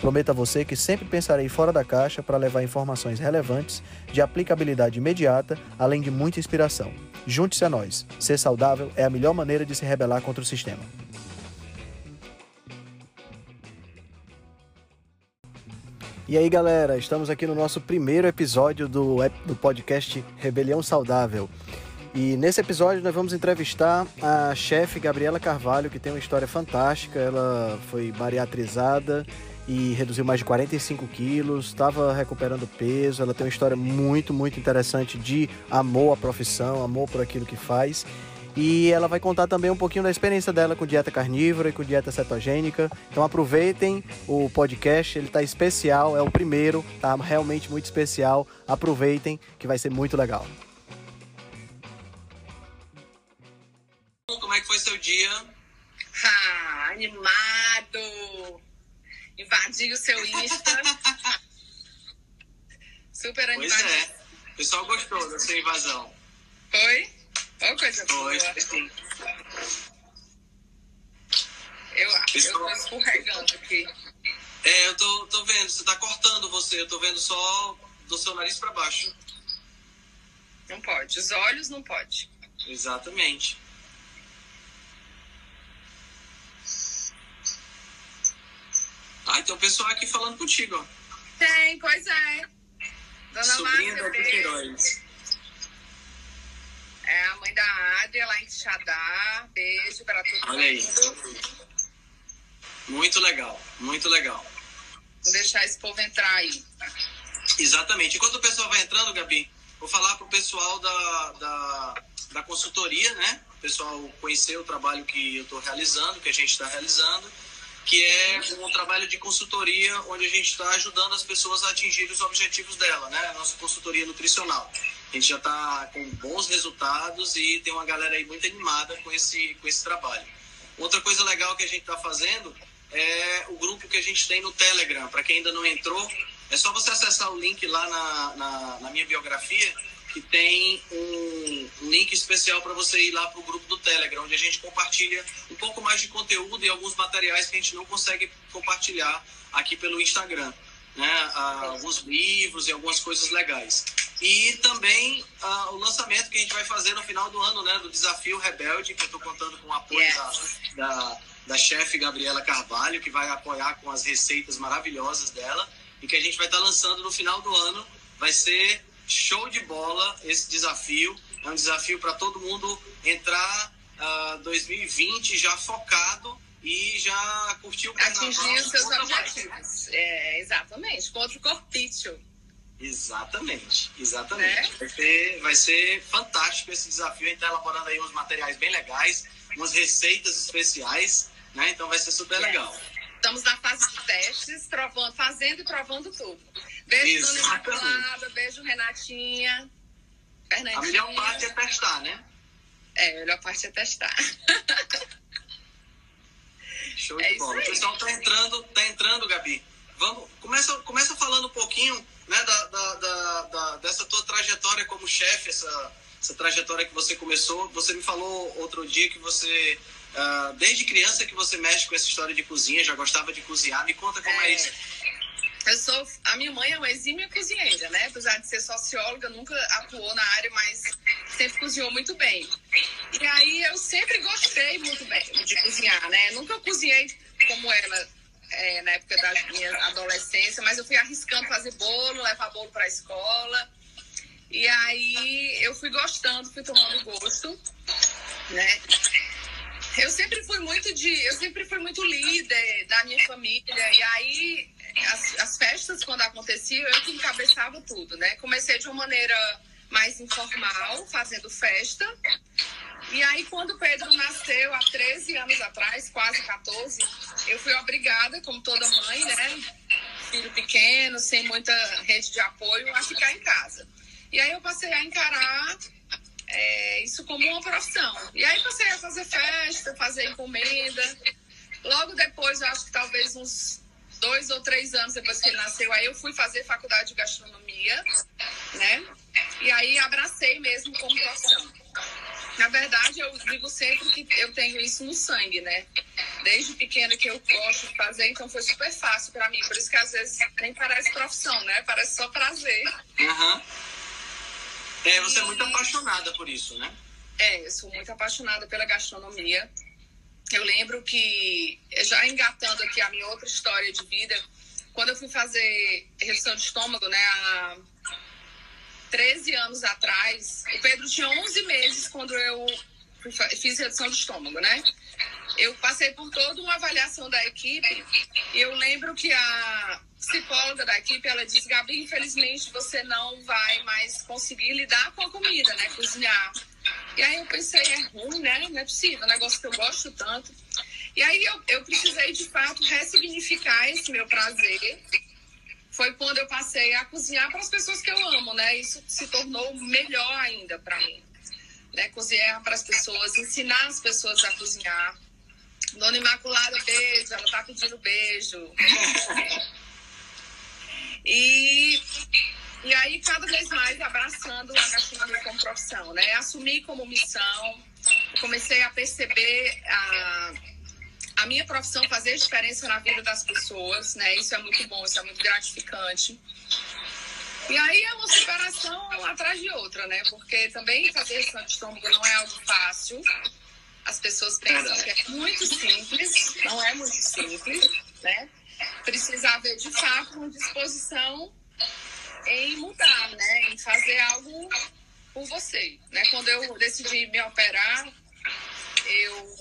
Prometo a você que sempre pensarei fora da caixa para levar informações relevantes, de aplicabilidade imediata, além de muita inspiração. Junte-se a nós. Ser saudável é a melhor maneira de se rebelar contra o sistema. E aí, galera, estamos aqui no nosso primeiro episódio do, do podcast Rebelião Saudável. E nesse episódio nós vamos entrevistar a chefe Gabriela Carvalho, que tem uma história fantástica. Ela foi bariatrizada e reduziu mais de 45 quilos, estava recuperando peso. Ela tem uma história muito, muito interessante de amor à profissão, amor por aquilo que faz. E ela vai contar também um pouquinho da experiência dela com dieta carnívora e com dieta cetogênica. Então aproveitem o podcast, ele está especial, é o primeiro, tá realmente muito especial. Aproveitem que vai ser muito legal. Como é que foi seu dia? Ah, animado! Invadi o seu Insta. Super Pois animado. é. O pessoal gostou da sua invasão. Foi? Ô, coisa Foi, boa. sim. Eu, eu Pessoal- tô escorregando aqui. É, eu tô, tô vendo, você tá cortando você, eu tô vendo só do seu nariz pra baixo. Não pode. Os olhos não pode. Exatamente. Tem um pessoal aqui falando contigo, ó. Tem, pois é. Dona Sobrinha Márcia Queiroz. é a mãe da Adria lá em Xadá. Beijo pra todo Olha aí. mundo. Muito legal, muito legal. Vou deixar esse povo entrar aí. Exatamente. Enquanto o pessoal vai entrando, Gabi, vou falar pro pessoal da, da, da consultoria, né? O pessoal conhecer o trabalho que eu estou realizando, que a gente está realizando, que é um trabalho de consultoria onde a gente está ajudando as pessoas a atingirem os objetivos dela, né? Nossa consultoria nutricional. A gente já está com bons resultados e tem uma galera aí muito animada com esse, com esse trabalho. Outra coisa legal que a gente está fazendo é o grupo que a gente tem no Telegram. Para quem ainda não entrou, é só você acessar o link lá na, na, na minha biografia, que tem um, link especial para você ir lá para o grupo do Telegram, onde a gente compartilha um pouco mais de conteúdo e alguns materiais que a gente não consegue compartilhar aqui pelo Instagram. Né? Ah, alguns livros e algumas coisas legais. E também ah, o lançamento que a gente vai fazer no final do ano, né? Do Desafio Rebelde, que eu estou contando com o apoio Yes. da, da, da chefe Gabriela Carvalho, que vai apoiar com as receitas maravilhosas dela e que a gente vai estar lançando no final do ano. Vai ser show de bola esse desafio. É um desafio para todo mundo entrar ah, 2020 já focado e já curtir o carnaval. Atingir os seus objetivos. É, exatamente. Contra o corpício. Exatamente, exatamente. Né? Vai, ser, vai ser fantástico esse desafio. A gente está elaborando aí uns materiais bem legais, umas receitas especiais, né? Então vai ser super legal. Estamos na fase de testes, provando, fazendo e provando tudo. Beijo, Dona Exatamente. Imaculada, beijo, Renatinha. Fernandinha. A melhor parte é testar, né? É, a melhor parte é testar. Show É de bola. O aí. pessoal tá entrando, tá entrando, Gabi. Vamos, começa, começa falando um pouquinho né, da, da, da- da- dessa tua trajetória como chefe, essa, essa trajetória que você começou. Você me falou outro dia que você, ah, desde criança que você mexe com essa história de cozinha, já gostava de cozinhar. Me conta como é, É. isso. Eu sou, a minha mãe é uma exímia cozinheira, né? Apesar de ser socióloga, nunca atuou na área, mas sempre cozinhou muito bem. E aí eu sempre gostei muito bem de cozinhar, né? Nunca cozinhei como ela é, na época da minha adolescência, mas eu fui arriscando fazer bolo, levar bolo para a escola. E aí eu fui gostando, fui tomando gosto, né? Eu sempre fui muito de, eu sempre fui muito líder da minha família e aí as, as festas quando aconteciam eu que encabeçava tudo, né? Comecei de uma maneira mais informal, fazendo festa. E aí quando o Pedro nasceu há 13 anos atrás, quase 14, eu fui obrigada, como toda mãe, né? Filho pequeno, sem muita rede de apoio, a ficar em casa. E aí eu passei a encarar é, isso como uma profissão. E aí passei a fazer festa, fazer encomenda. Logo depois, eu acho que talvez uns dois ou três anos depois que ele nasceu, aí eu fui fazer faculdade de gastronomia, né? E aí abracei mesmo como profissão. Na verdade, eu digo sempre que eu tenho isso no sangue, né? Desde pequena que eu gosto de fazer, então foi super fácil para mim. Por isso que às vezes nem parece profissão, né? Parece só prazer. Uhum. É, você é muito apaixonada por isso, né? É, eu sou muito apaixonada pela gastronomia. Eu lembro que, já engatando aqui a minha outra história de vida, quando eu fui fazer redução de estômago, né, há 13 anos atrás, o Pedro tinha 11 meses quando eu fiz redução de estômago, né? Eu passei por toda uma avaliação da equipe e eu lembro que a psicóloga da equipe, ela disse, Gabi, infelizmente você não vai mais conseguir lidar com a comida, né? Cozinhar. E aí eu pensei, é ruim, né? Não é possível, é um negócio que eu gosto tanto. E aí eu, eu precisei, de fato, ressignificar esse meu prazer. Foi quando eu passei a cozinhar para as pessoas que eu amo, né? Isso se tornou melhor ainda para mim. Né? Cozinhar para as pessoas, ensinar as pessoas a cozinhar. Dona Imaculada, beijo, ela tá pedindo beijo. e e aí, cada vez mais abraçando a gastronomia como profissão, né? Assumir como missão, comecei a perceber a, a minha profissão fazer diferença na vida das pessoas, né? Isso é muito bom, isso é muito gratificante. E aí é uma superação uma atrás de outra, né? Porque também fazer de estômago não é algo fácil. As pessoas pensam que é muito simples, não é muito simples, né? Precisa haver, de fato, uma disposição em mudar, né? Em fazer algo por você, né? Quando eu decidi me operar, eu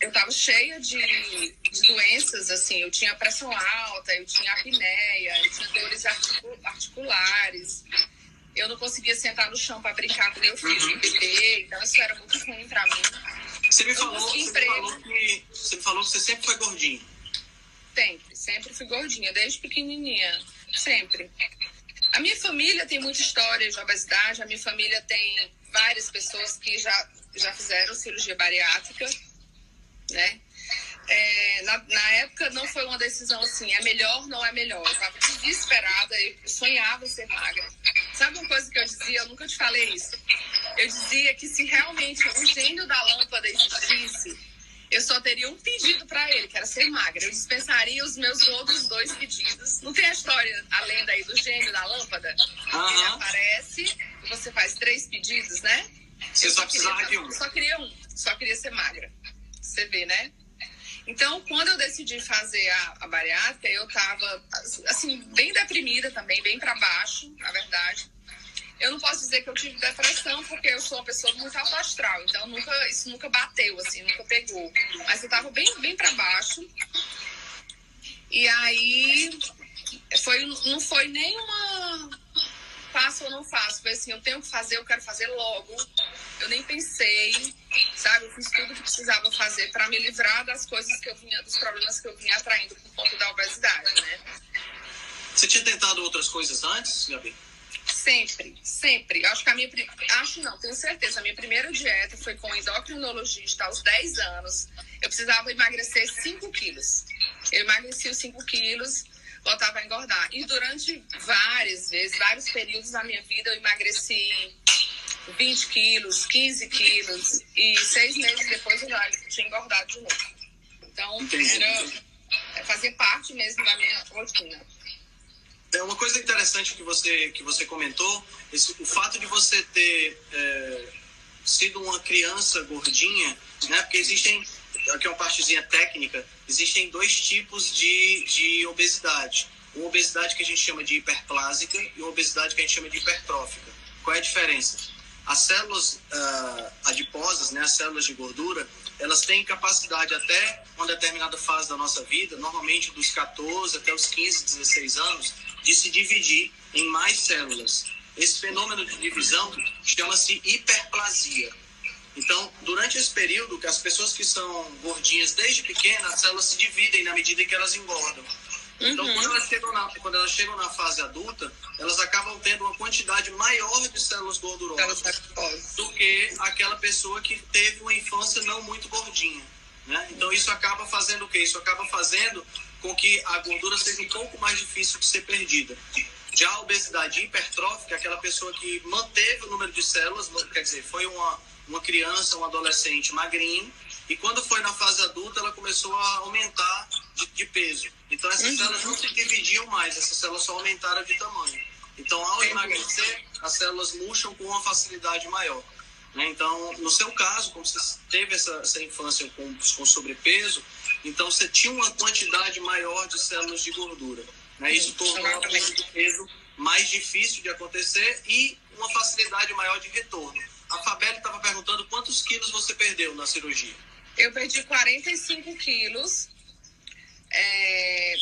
eu estava cheia de, de, doenças, assim, eu tinha pressão alta, eu tinha apneia, eu tinha dores articulares, eu não conseguia sentar no chão para brincar com meu filho uhum. bebê, então isso era muito ruim para mim. Você me, falou, você, me falou que, você me falou que você sempre foi gordinha. Sempre, sempre fui gordinha, desde pequenininha, sempre. A minha família tem muita história de obesidade, a minha família tem várias pessoas que já, já fizeram cirurgia bariátrica, né? É, na, na, época não foi uma decisão assim, é melhor, não é melhor. Eu estava desesperada, eu sonhava ser magra. Sabe uma coisa que eu dizia? Eu nunca te falei isso. Eu dizia que se realmente o gênio da lâmpada existisse, eu só teria um pedido para ele, que era ser magra. Eu dispensaria os meus outros dois pedidos. Não tem a história, a lenda aí do gênio da lâmpada? Uhum. Ele aparece você faz três pedidos, né? Você eu só, precisava de um. Só queria um. Só queria ser magra. Você vê, né? Então, quando eu decidi fazer a, a bariátrica, eu tava, assim, bem deprimida também, bem para baixo, na verdade. Eu não posso dizer que eu tive depressão, porque eu sou uma pessoa muito alto astral. Então, nunca, isso nunca bateu, assim, nunca pegou. Mas eu tava bem, bem para baixo. E aí, foi, não foi nenhuma faço ou não faço. Foi assim, eu tenho que fazer, eu quero fazer logo. Eu nem pensei, sabe? Eu fiz tudo que precisava fazer para me livrar das coisas que eu vinha, dos problemas que eu vinha atraindo por conta da obesidade, né? Você tinha tentado outras coisas antes, Gabi? Sempre, sempre. Acho que a minha. Acho não, tenho certeza. A minha primeira dieta foi com endocrinologista aos 10 anos. Eu precisava emagrecer 5 quilos. Eu emagreci os 5 quilos, voltava a engordar. E durante várias vezes, vários períodos da minha vida, eu emagreci 20 quilos, 15 quilos. E seis meses depois eu já tinha engordado de novo. Então, era, fazia parte mesmo da minha rotina. É uma coisa interessante que você, que você comentou, esse, o fato de você ter é, sido uma criança gordinha, né? Porque existem, aqui é uma partezinha técnica, existem dois tipos de, de obesidade. Uma obesidade que a gente chama de hiperplásica e uma obesidade que a gente chama de hipertrófica. Qual é a diferença? As células uh, adiposas, né, as células de gordura, elas têm capacidade até uma determinada fase da nossa vida, normalmente dos 14 até os 15, 16 anos, de se dividir em mais células. Esse fenômeno de divisão chama-se hiperplasia. Então, durante esse período, que as pessoas que são gordinhas desde pequenas, as células se dividem na medida que elas engordam. Então, quando elas, chegam na, quando elas chegam na fase adulta, elas acabam tendo uma quantidade maior de células gordurosas do que aquela pessoa que teve uma infância não muito gordinha. Né? Então, isso acaba fazendo o quê? Isso acaba fazendo com que a gordura seja um pouco mais difícil de ser perdida. Já a obesidade hipertrófica, aquela pessoa que manteve o número de células, quer dizer, foi uma, uma criança, um adolescente magrinho, e quando foi na fase adulta, ela começou a aumentar de, de peso. Então, essas uhum. células não se dividiam mais, essas células só aumentaram de tamanho. Então, ao emagrecer, as células murcham com uma facilidade maior. Né? Então, no seu caso, como você teve essa, essa infância com, com sobrepeso, então você tinha uma quantidade maior de células de gordura. Né? Isso tornou o peso mais difícil de acontecer e uma facilidade maior de retorno. A Fabelle estava perguntando quantos quilos você perdeu na cirurgia. Eu perdi 45 quilos. É,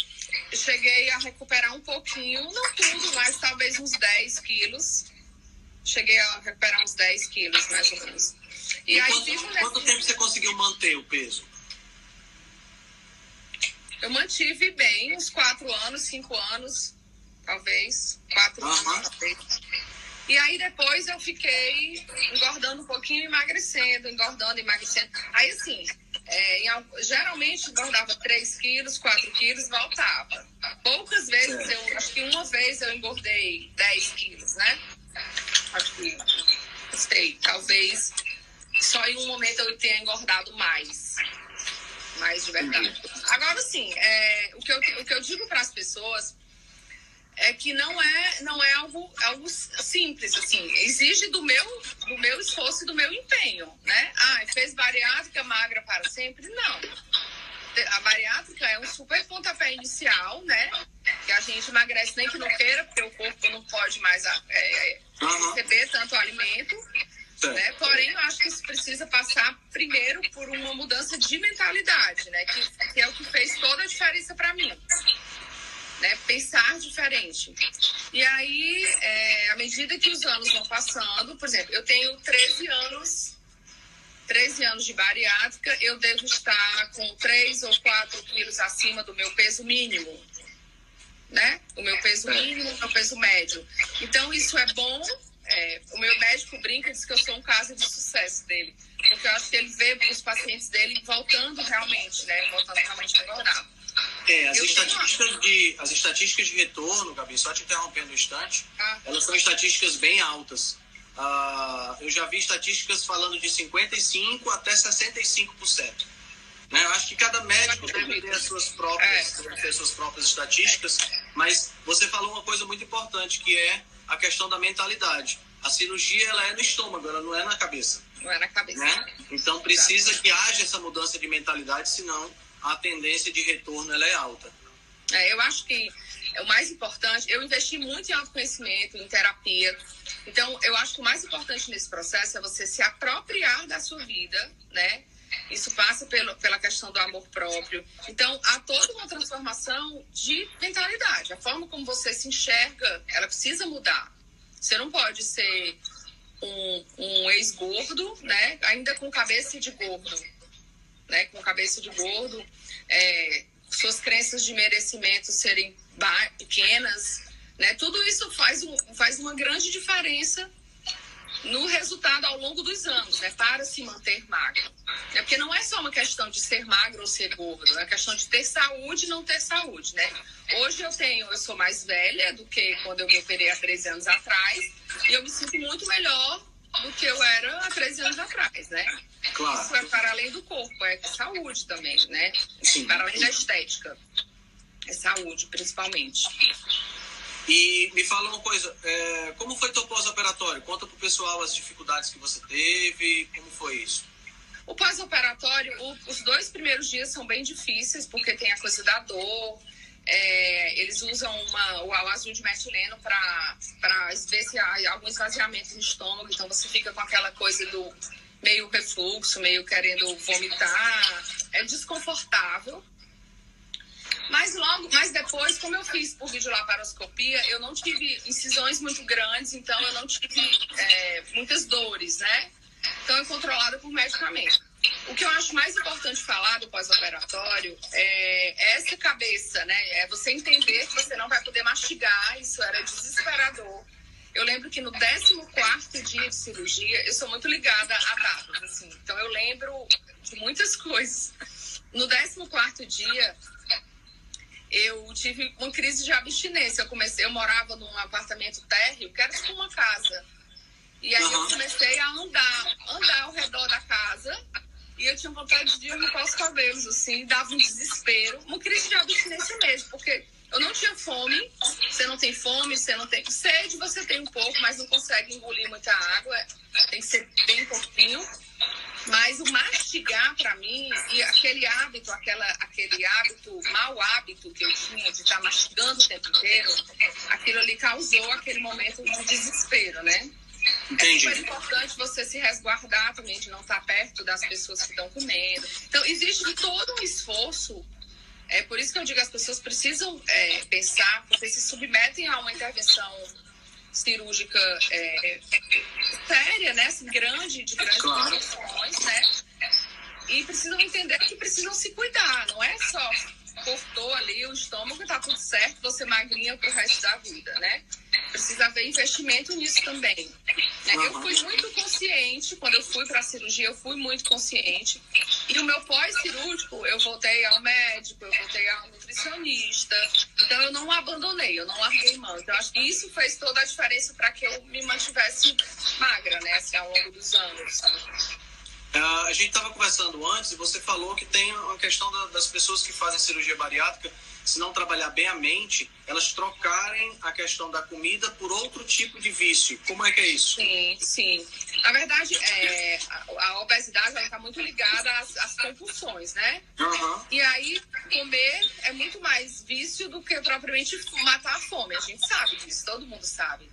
cheguei a recuperar um pouquinho, não tudo, mas talvez uns 10 quilos. Cheguei a recuperar uns 10 quilos, mais ou menos. E, e aí, quanto, quanto tempo você conseguiu manter o peso? Eu mantive bem, uns 4 anos, 5 anos, talvez. 4 uh -huh. anos, talvez. E aí depois eu fiquei engordando um pouquinho, emagrecendo, engordando, emagrecendo. Aí assim, é, em, geralmente engordava 3 quilos, 4 quilos, voltava. Poucas vezes, eu acho que uma vez eu engordei 10 quilos, né? Acho que, sei, talvez só em um momento eu tenha engordado mais. Mais de verdade. Agora, sim, é, o, que eu, o que eu digo para as pessoas é que não é não é algo, algo simples assim. Exige do meu do meu esforço e do meu empenho né? Ah fez bariátrica magra para sempre? Não. A bariátrica é um super pontapé inicial né? Que a gente emagrece nem que não queira porque o corpo não pode mais é, receber tanto alimento né? Porém, eu acho que isso precisa passar primeiro por uma mudança de mentalidade, né? Que, que é o que fez toda a diferença para mim né? Pensar diferente. E aí, é, à medida que os anos vão passando, por exemplo, eu tenho 13 anos, 13 anos de bariátrica, eu devo estar com 3 ou 4 quilos acima do meu peso mínimo. Né? O meu peso mínimo, o meu peso médio. Então, isso é bom. É, o meu médico brinca e diz que eu sou um caso de sucesso dele. Porque eu acho que ele vê os pacientes dele voltando realmente, né? Voltando realmente a engordar. É, as estatísticas, de, as estatísticas de retorno, Gabi, só te interrompendo um instante, ah. elas são estatísticas bem altas. Uh, eu já vi estatísticas falando de 55% até 65%. Né? Eu acho que cada médico deve ter as suas próprias, é. ter suas próprias estatísticas, mas você falou uma coisa muito importante, que é a questão da mentalidade. A cirurgia ela é no estômago, ela não é na cabeça. Não é na cabeça. Né? Então precisa que haja essa mudança de mentalidade, senão a tendência de retorno ela é alta. É, eu acho que é o mais importante, eu investi muito em autoconhecimento, em terapia. Então, eu acho que o mais importante nesse processo é você se apropriar da sua vida, né? Isso passa pelo, pela questão do amor próprio. Então, há toda uma transformação de mentalidade. A forma como você se enxerga, ela precisa mudar. Você não pode ser um, um ex-gordo, né? Ainda com cabeça de gordo né, com cabeça de gordo, é, suas crenças de merecimento serem pequenas, né, tudo isso faz, um, faz uma grande diferença no resultado ao longo dos anos, né, para se manter magro. É porque não é só uma questão de ser magro ou ser gordo, é questão de ter saúde e não ter saúde, né? Hoje eu tenho, eu sou mais velha do que quando eu me operei há 13 anos atrás, e eu me sinto muito melhor do que eu era há 13 anos atrás, né? Claro. Isso é para além do corpo, é saúde também, né? Sim. Para além da estética. É saúde, principalmente. E me fala uma coisa, é, como foi teu pós-operatório? Conta pro pessoal as dificuldades que você teve, como foi isso? O pós-operatório, os dois primeiros dias são bem difíceis, porque tem a coisa da dor, é, eles usam uma, o azul de metileno para ver se há algum esvaziamento no estômago, então você fica com aquela coisa do meio refluxo, meio querendo vomitar. É desconfortável. Mas logo, mas depois, como eu fiz por videolaparoscopia, eu não tive incisões muito grandes, então eu não tive é, muitas dores, né? Então é controlada por medicamento. o que eu acho mais importante falar do pós-operatório é essa cabeça, né? É você entender que você não vai poder mastigar, isso era desesperador. Eu lembro que no 14 dia de cirurgia, eu sou muito ligada a dados, assim. Então eu lembro de muitas coisas. No 14 dia, eu tive uma crise de abstinência. Eu comecei, eu morava num apartamento térreo, que era tipo uma casa. E aí eu comecei a andar, andar ao redor da casa. E eu tinha vontade de arrancar os cabelos, assim, dava um desespero. Uma crise de abstinência mesmo, porque eu não tinha fome. Você não tem fome, você não tem sede, você tem um pouco, mas não consegue engolir muita água. Tem que ser bem pouquinho. Mas o mastigar para mim e aquele hábito, aquela, aquele hábito, mau hábito que eu tinha de estar mastigando o tempo inteiro, aquilo ali causou aquele momento de desespero, né? Entendi. É super importante você se resguardar também de não estar perto das pessoas que estão comendo. Então, existe todo um esforço é por isso que eu digo as pessoas precisam é, pensar, porque se submetem a uma intervenção cirúrgica é, séria, né? Assim, grande, de grandes claro. né? E precisam entender que precisam se cuidar, não é só cortou ali o estômago e tá tudo certo, você magrinha pro resto da vida, né? Precisa haver investimento nisso também. Né? Eu fui muito consciente, quando eu fui para a cirurgia, eu fui muito consciente. E o meu pós-cirúrgico, eu voltei ao médico, eu voltei ao nutricionista. Então eu não abandonei, eu não larguei mão. Então acho que isso fez toda a diferença para que eu me mantivesse magra, né? Assim, ao longo dos anos. Uh, a gente estava conversando antes e você falou que tem uma questão da, das pessoas que fazem cirurgia bariátrica, se não trabalhar bem a mente, elas trocarem a questão da comida por outro tipo de vício. Como é que é isso? Sim, sim. Na verdade, é, a, a obesidade está muito ligada às, às compulsões, né? Uhum. E aí, comer é muito mais vício do que propriamente matar a fome. A gente sabe disso, todo mundo sabe.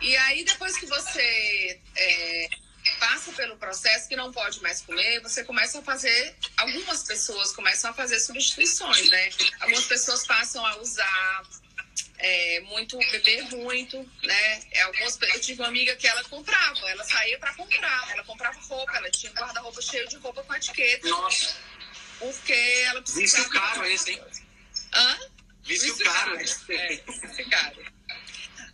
E aí, depois que você é, passa pelo processo que não pode mais comer, você começa a fazer, algumas pessoas começam a fazer substituições, né? Algumas pessoas passam a usar é, muito, beber muito, né? É, algumas, eu tive uma amiga que ela comprava, ela saía para comprar, ela comprava roupa, ela tinha um guarda-roupa cheio de roupa com etiqueta. Nossa. Porque ela precisava... Vício caro esse, hein? Hã? Vício, Vício caro. caro. É, vício caro.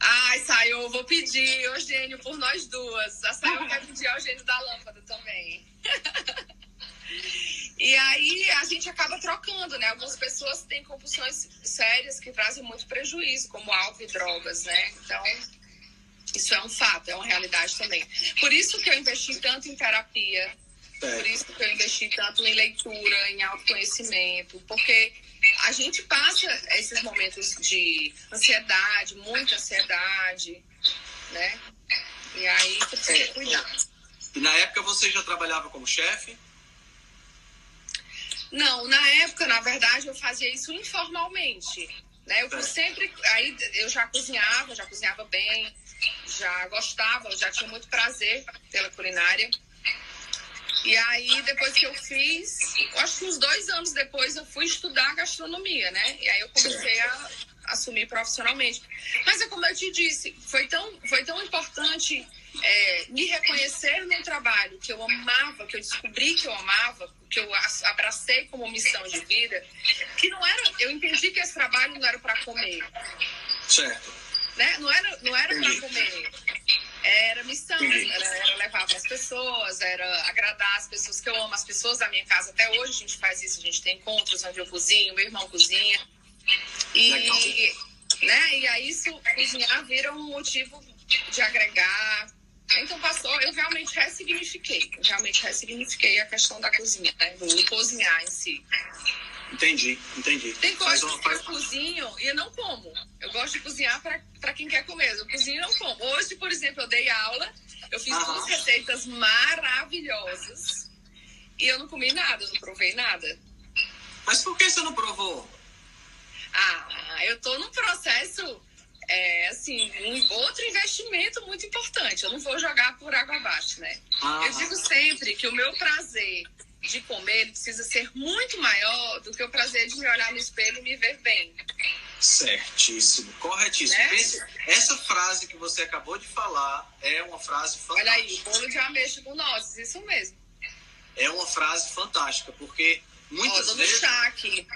Ai, Sayo, vou pedir Eugênio por nós duas. A Sayo quer pedir Eugênio da lâmpada também. e aí a gente acaba trocando, né? Algumas pessoas têm compulsões sérias que trazem muito prejuízo, como álcool e drogas, né? Então, isso é um fato, é uma realidade também. Por isso que eu investi tanto em terapia, por isso que eu investi tanto em leitura, em autoconhecimento, porque a gente passa esses momentos de ansiedade, muita ansiedade, né? E aí precisa é. cuidar. E na época você já trabalhava como chefe? Não, na época, na verdade, eu fazia isso informalmente. Né? Eu sempre. Aí eu já cozinhava, já cozinhava bem, já gostava, já tinha muito prazer pela culinária. E aí, depois que eu fiz, acho que uns dois anos depois, eu fui estudar gastronomia, né? E aí eu comecei a assumir profissionalmente. Mas é como eu te disse, foi tão, foi tão importante é, me reconhecer no trabalho que eu amava, que eu descobri que eu amava, que eu abracei como missão de vida, que não era, eu entendi que esse trabalho não era para comer. Certo. Né? Não era, não era para comer era missão, era, era, levar para as pessoas, era agradar as pessoas que eu amo, as pessoas da minha casa. Até hoje a gente faz isso, a gente tem encontros onde eu cozinho, meu irmão cozinha. E, né, e aí isso, cozinhar vira um motivo de agregar. Então passou, eu realmente ressignifiquei, eu realmente ressignifiquei a questão da cozinha, né, do cozinhar em si. Entendi, entendi. Tem coisas uma, que eu cozinho e eu não como. Eu gosto de cozinhar para quem quer comer. Eu cozinho e não como. Hoje, por exemplo, eu dei aula, eu fiz Aham. duas receitas maravilhosas e eu não comi nada, eu não provei nada. Mas por que você não provou? Ah, eu tô num processo, é, assim, um outro investimento muito importante. Eu não vou jogar por água abaixo, né? Aham. Eu digo sempre que o meu prazer de comer precisa ser muito maior do que o prazer de me olhar no espelho e me ver bem. Certíssimo, corretíssimo. Né? essa frase que você acabou de falar é uma frase fantástica. Olha aí, bolo de ameixa com nozes, isso mesmo. é uma frase fantástica, porque muitas Ó, vezes. chá aqui.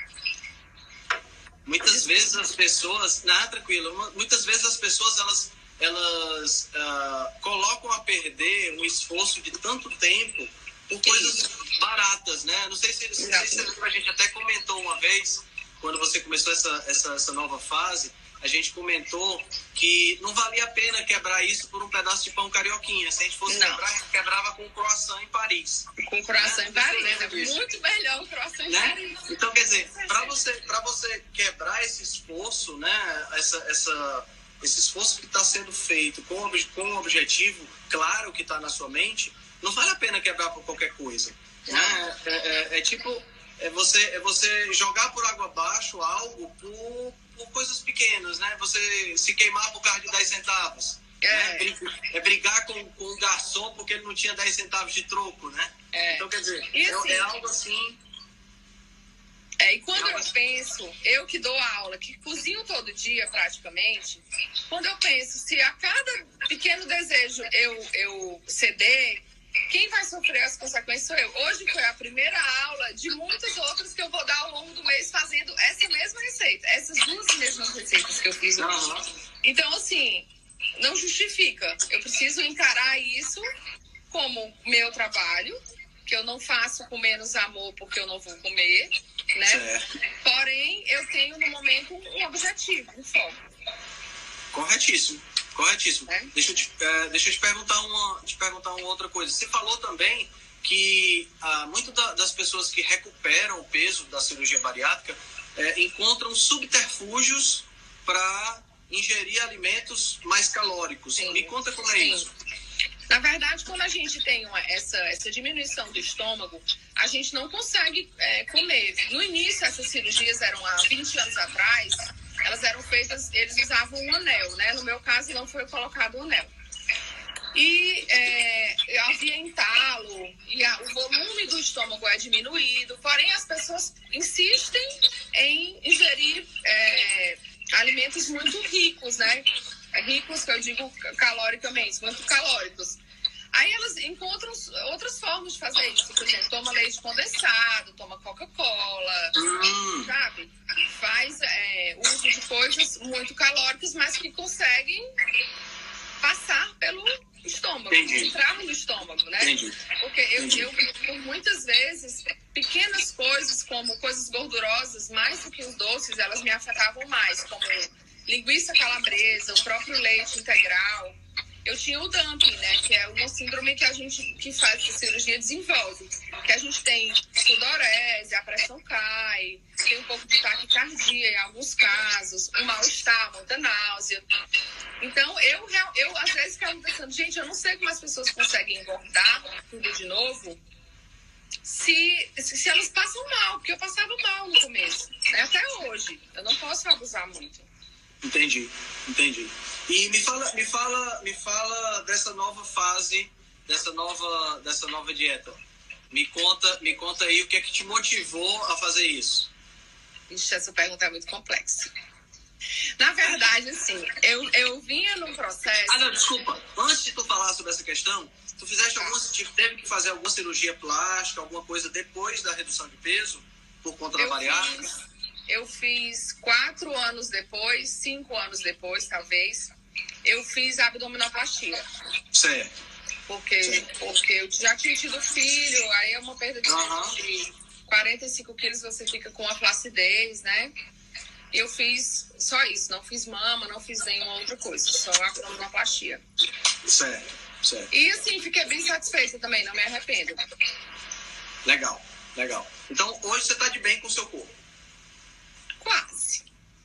Muitas vezes as pessoas. Não, tranquilo. Muitas vezes as pessoas elas, elas uh, colocam a perder um esforço de tanto tempo por coisas baratas, né? Não sei se, não sei se a gente até comentou uma vez, quando você começou essa, essa, essa nova fase, a gente comentou que não valia a pena quebrar isso por um pedaço de pão carioquinha. Se a gente fosse não. quebrar, quebrava com croissant em Paris. Com croissant né? em Paris, é muito melhor o croissant em né? Paris. Então, quer dizer, para você, você quebrar esse esforço, né, essa, essa, esse esforço que está sendo feito com, com um objetivo claro que está na sua mente, não vale a pena quebrar por qualquer coisa. Né? É, é, é tipo é você, é você jogar por água abaixo algo por, por coisas pequenas, né? Você se queimar por causa de 10 centavos. É. Né? é brigar com, com o garçom porque ele não tinha 10 centavos de troco, né? É. Então, quer dizer, é, assim, é, algo assim. É, e quando eu penso, eu que dou aula, que cozinho todo dia praticamente, quando eu penso, se a cada pequeno desejo eu, eu ceder, quem vai sofrer as consequências sou eu. Hoje foi a primeira aula de muitas outras que eu vou dar ao longo do mês fazendo essa mesma receita. Essas duas mesmas receitas que eu fiz hoje. Então, assim, não justifica. Eu preciso encarar isso como meu trabalho, que eu não faço com menos amor porque eu não vou comer, né? Certo. Porém, eu tenho no momento um objetivo, um foco. Corretíssimo. Corretíssimo. É? Deixa, eu te, é, deixa eu te perguntar, uma, te perguntar uma outra coisa. Você falou também que ah, muitas da, das pessoas que recuperam o peso da cirurgia bariátrica é, encontram subterfúgios para ingerir alimentos mais calóricos. Sim. Me conta como é Sim. isso. Na verdade, quando a gente tem uma, essa, essa diminuição do estômago, a gente não consegue é, comer. No início, essas cirurgias eram há 20 anos atrás, elas eram feitas, eles usavam um anel, né? No meu caso, não foi colocado o um anel. E é, havia entalo, e a, o volume do estômago é diminuído, porém as pessoas insistem em ingerir é, alimentos muito ricos, né? Ricos, que eu digo caloricamente, muito calóricos. Aí elas encontram outras formas de fazer isso. Por exemplo, toma leite condensado, toma Coca-Cola, hum. sabe? Faz é, uso de coisas muito calóricas, mas que conseguem passar pelo estômago, Entendi. entrar no estômago, né? Entendi. Porque eu, eu, por muitas vezes, pequenas coisas, como coisas gordurosas, mais do que os doces, elas me afetavam mais, como linguiça calabresa, o próprio leite integral eu tinha o dumping, né? Que é uma síndrome que a gente que faz essa cirurgia desenvolve. Que a gente tem sudorese, a pressão cai, tem um pouco de taquicardia em alguns casos, um mal-estar, muita náusea. Então, eu, eu às vezes fico pensando, gente, eu não sei como as pessoas conseguem engordar tudo de novo se, se elas passam mal, porque eu passava mal no começo, né? até hoje. Eu não posso abusar muito. Entendi, entendi. E me fala, me fala, me fala dessa nova fase, dessa nova, dessa nova dieta. Me conta, me conta aí o que é que te motivou a fazer isso. Ixi, essa pergunta é muito complexa. Na verdade, assim, eu, eu vinha num processo. Ah, não, desculpa. Antes de tu falar sobre essa questão, tu fizeste tá. alguma, teve que fazer alguma cirurgia plástica, alguma coisa depois da redução de peso, por conta da bariátrica? Eu fiz quatro anos depois, cinco anos depois, talvez, eu fiz abdominoplastia. Certo. Porque, porque eu já tinha tido filho, aí é uma perda de, uhum. de 45 quilos, você fica com a flacidez, né? E eu fiz só isso, não fiz mama, não fiz nenhuma outra coisa, só abdominoplastia. Certo, certo. E assim, fiquei bem satisfeita também, não me arrependo. Legal, legal. Então, hoje você está de bem com o seu corpo?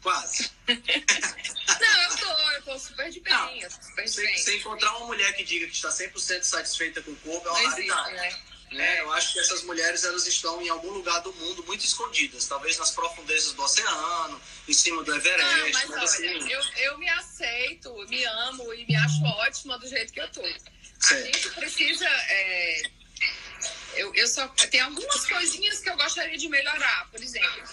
Quase. Não, eu tô, eu tô super de bem. Não, eu super de bem. Se encontrar uma mulher que diga que está 100% satisfeita com o corpo, é uma raridade. Né? Né? Eu acho que essas mulheres elas estão em algum lugar do mundo muito escondidas, talvez nas profundezas do oceano, em cima do Everest. Não, mas, assim... eu, eu me aceito, me amo e me acho ótima do jeito que eu tô. Certo. A gente precisa. É... Eu, eu só tem algumas coisinhas que eu gostaria de melhorar. Por exemplo,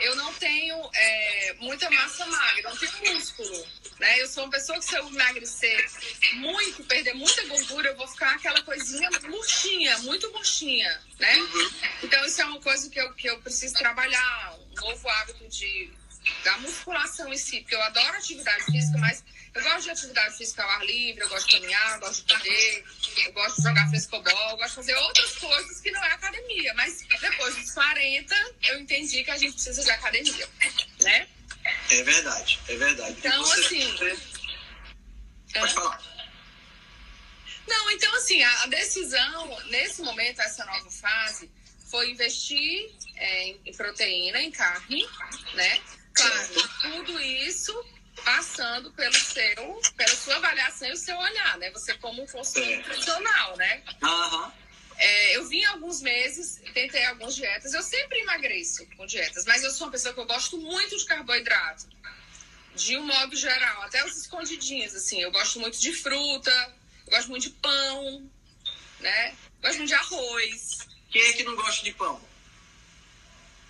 eu não tenho é, muita massa magra, não tenho músculo. Né? Eu sou uma pessoa que se eu emagrecer muito, perder muita gordura, eu vou ficar aquela coisinha murchinha, muito murchinha, né? Uhum. Então isso é uma coisa que eu, que eu preciso trabalhar, um novo hábito de, da musculação em si, porque eu adoro atividade física, mas eu gosto de atividade física ao ar livre, eu gosto de caminhar, eu gosto de correr, eu gosto de jogar frescobol, eu gosto de fazer outras coisas que não é academia. Mas depois dos 40, eu entendi que a gente precisa de academia, né? É verdade, é verdade. Então, Você- assim, Pode falar. Não, então assim, a, decisão, nesse momento, essa nova fase, foi investir é, em proteína, em carne, né? Claro, tudo isso passando pelo seu, pela sua avaliação e o seu olhar, né? Você como um consultor Certo. profissional, né? Aham. É, eu vim alguns meses, tentei algumas dietas. Eu sempre emagreço com dietas, mas eu sou uma pessoa que eu gosto muito de carboidrato. De um modo geral, até os escondidinhos, assim. Eu gosto muito de fruta, eu gosto muito de pão, né? Gosto muito de arroz. Quem é que não gosta de pão?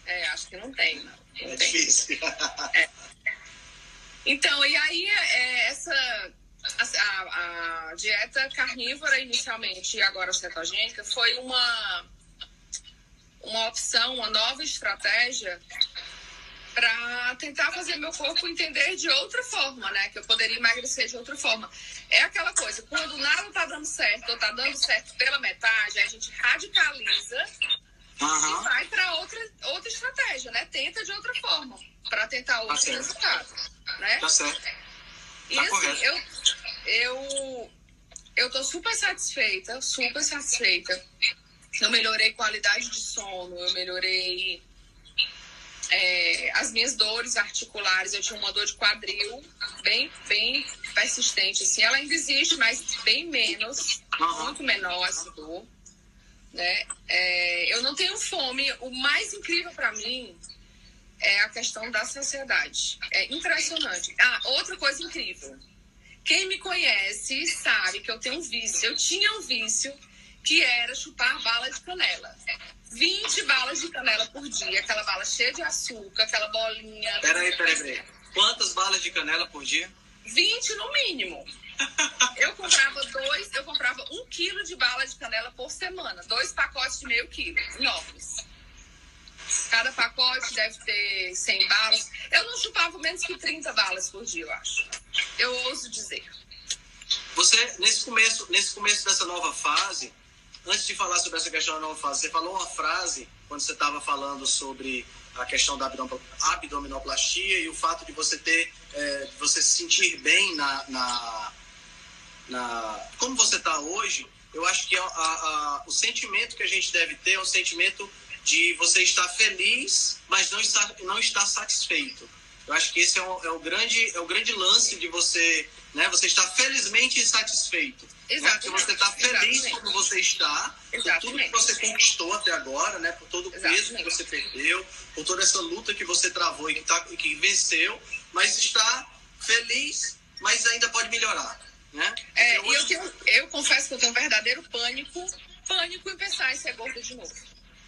É, acho que não tem, não. Não É tem. difícil. Então, e aí, é, essa a, a- dieta carnívora inicialmente e agora cetogênica foi uma, uma opção, uma nova estratégia para tentar fazer meu corpo entender de outra forma, né? Que eu poderia emagrecer de outra forma. É aquela coisa, quando nada tá dando certo ou tá dando certo pela metade, a gente radicaliza e Aham. vai para outra, outra estratégia, né? Tenta de outra forma, para tentar outro certo. resultado, né? Tá certo. E Tá assim, correto. eu, eu, eu tô super satisfeita, super satisfeita. Eu melhorei qualidade de sono, eu melhorei é, as minhas dores articulares. Eu tinha uma dor de quadril bem, bem persistente, assim. Ela ainda existe, mas bem menos, Aham. muito menor essa dor. Né? É, eu não tenho fome. O mais incrível para mim é a questão da saciedade. É impressionante. Ah, outra coisa incrível. Quem me conhece sabe que eu tenho um vício. Eu tinha um vício que era chupar bala de canela. 20 balas de canela por dia, aquela bala cheia de açúcar, aquela bolinha. Peraí, peraí, peraí. Quantas balas de canela por dia? 20 no mínimo. Eu comprava dois, eu comprava um quilo de bala de canela por semana. Dois pacotes de meio quilo, enormes. Cada pacote deve ter 100 balas. Eu não chupava menos que 30 balas por dia, eu acho. Eu ouso dizer. Você, nesse começo, nesse começo dessa nova fase, antes de falar sobre essa questão da nova fase, você falou uma frase quando você estava falando sobre a questão da abdom- abdominoplastia e o fato de você ter, é, você se sentir bem na, na, na- como você está hoje. Eu acho que a- a- a- o sentimento que a gente deve ter é um sentimento de você estar feliz, mas não estar, não estar satisfeito. Eu acho que esse é o, é o grande, é o grande lance de você, né? Você estar felizmente insatisfeito. Né? Porque Exatamente. você está feliz Exatamente. como você está, por tudo que Exatamente. você conquistou até agora, né? Por todo o peso que Exatamente. você perdeu, por toda essa luta que você travou e que, tá, e que venceu, mas está feliz, mas ainda pode melhorar, né? É, Porque e eu, hoje- tenho, eu confesso que eu tenho um verdadeiro pânico, pânico em pensar em ser gorda de novo.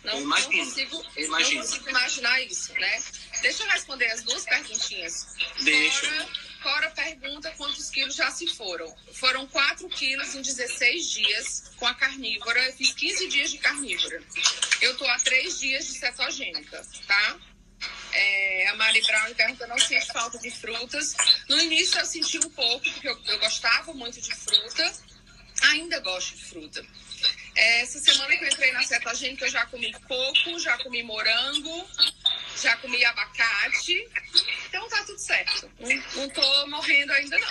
Não, Eu não, imagino, consigo, eu imagino. não consigo imaginar isso, né? Deixa eu responder as duas perguntinhas. Deixa. Cora, Cora pergunta quantos quilos já se foram. Foram 4 quilos em 16 dias com a carnívora. Eu fiz 15 dias de carnívora. Eu tô há 3 dias de cetogênica, tá? É, a Mari Brown pergunta, não sente falta de frutas. No início eu senti um pouco, porque eu, eu gostava muito de fruta. Ainda gosto de fruta. É, essa semana que eu entrei na cetogênica, eu já comi coco, já comi morango, já comi abacate. Então tá tudo certo. Não, não tô morrendo ainda, não.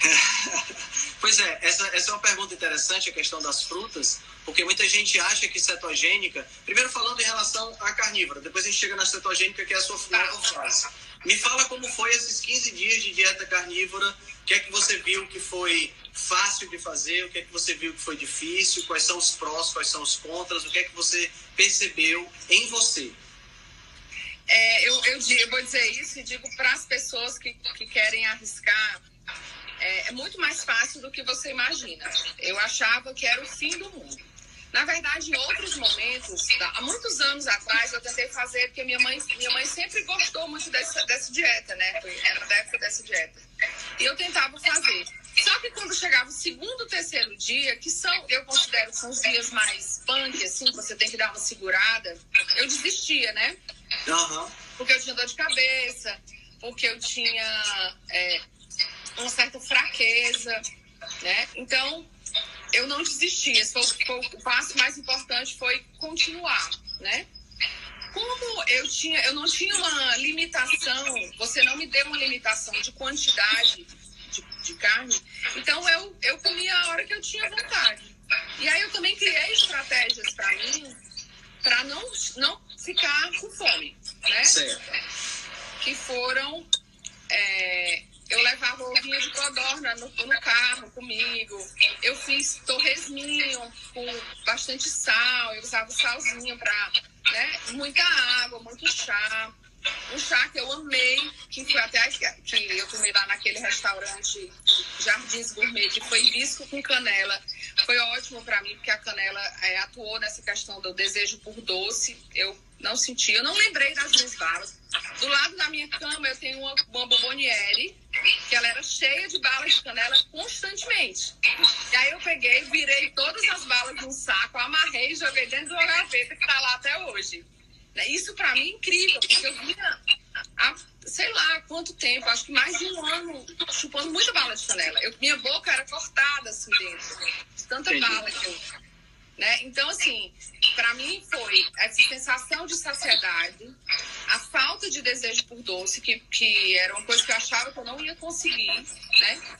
Pois é, essa, essa é uma pergunta interessante, a questão das frutas, porque muita gente acha que cetogênica. Primeiro, falando em relação à carnívora, depois a gente chega na cetogênica, que é a sua nova fase. Me fala como foi esses 15 dias de dieta carnívora, o que é que você viu que foi fácil de fazer, o que é que você viu que foi difícil, quais são os prós, quais são os contras, o que é que você percebeu em você. É, eu, eu, digo- eu vou dizer isso e digo para as pessoas que, que querem arriscar. É, é muito mais fácil do que você imagina. Eu achava que era o fim do mundo. Na verdade, em outros momentos, há muitos anos atrás, eu tentei fazer, porque minha mãe, minha mãe sempre gostou muito dessa, dessa dieta, né? Era da época dessa dieta. E eu tentava fazer. Só que quando chegava o segundo, terceiro dia, que são, eu considero que são os dias mais punk, assim, que você tem que dar uma segurada, eu desistia, né? Aham. Porque eu tinha dor de cabeça, porque eu tinha é, uma certa fraqueza, né? Então, eu não desisti. Esse foi, foi o passo mais importante foi continuar, né? Como eu tinha, eu não tinha uma limitação, você não me deu uma limitação de quantidade de, de carne, então eu, eu comia a hora que eu tinha vontade. E aí eu também criei estratégias para mim para não, não ficar com fome, né? Certo. Que foram é, eu levava ovinho de codorna no, no, carro comigo. Eu fiz torresminho com bastante sal. Eu usava salzinho para, né? Muita água, muito chá. Um chá que eu amei, que foi até que eu comi lá naquele restaurante Jardins Gourmet, que foi hibisco com canela. Foi ótimo para mim, porque a canela é, atuou nessa questão do desejo por doce. Eu não senti, eu não lembrei das minhas balas. Do lado da minha cama eu tenho uma, uma bomboniere, que ela era cheia de balas de canela constantemente. E aí eu peguei, virei todas as balas num saco, amarrei e joguei dentro de uma gaveta que tá lá até hoje. Né? Isso para mim é incrível, porque eu vinha há, sei lá, quanto tempo, acho que mais de um ano, chupando muita bala de canela. Eu, minha boca era cortada assim dentro, de tanta Entendi. bala que eu. Né? Então, assim, para mim foi essa sensação de saciedade, a falta de desejo por doce, que, que era uma coisa que eu achava que eu não ia conseguir, né?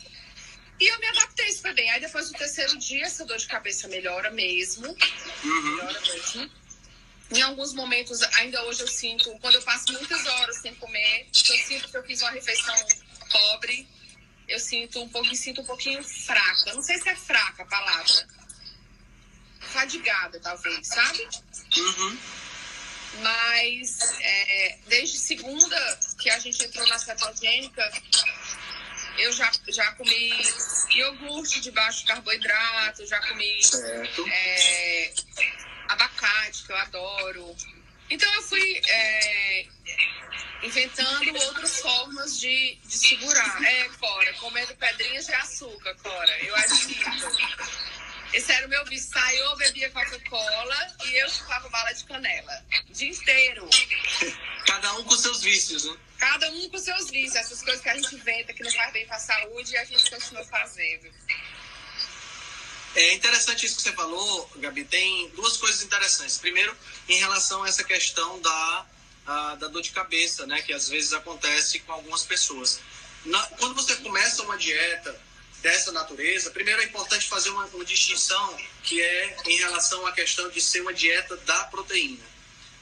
E eu me adaptei super bem. Aí depois do terceiro dia, essa dor de cabeça melhora mesmo. Uhum. Melhora mesmo. Em alguns momentos, ainda hoje eu sinto, quando eu passo muitas horas sem comer, eu sinto que eu fiz uma refeição pobre, eu sinto um pouquinho, sinto um pouquinho fraca. Não sei se é fraca a palavra. Fadigada, talvez, sabe? Uhum. Mas é, desde segunda que a gente entrou na cetogênica, eu já, já comi iogurte de baixo carboidrato, já comi é, abacate, que eu adoro. Então eu fui é, inventando outras formas de, de segurar. É, Cora, comendo pedrinhas de açúcar, Cora, eu admito. Esse era o meu vício. Saiu, eu bebia Coca-Cola e eu chupava bala de canela. O dia inteiro. Cada um com seus vícios, né? Cada um com seus vícios. Essas coisas que a gente inventa que não faz bem pra saúde e a gente continua fazendo. É interessante isso que você falou, Gabi. Tem duas coisas interessantes. Primeiro, em relação a essa questão da, a, da dor de cabeça, né? Que às vezes acontece com algumas pessoas. Na, quando você começa uma dieta dessa natureza, primeiro é importante fazer uma, uma distinção que é em relação à questão de ser uma dieta da proteína.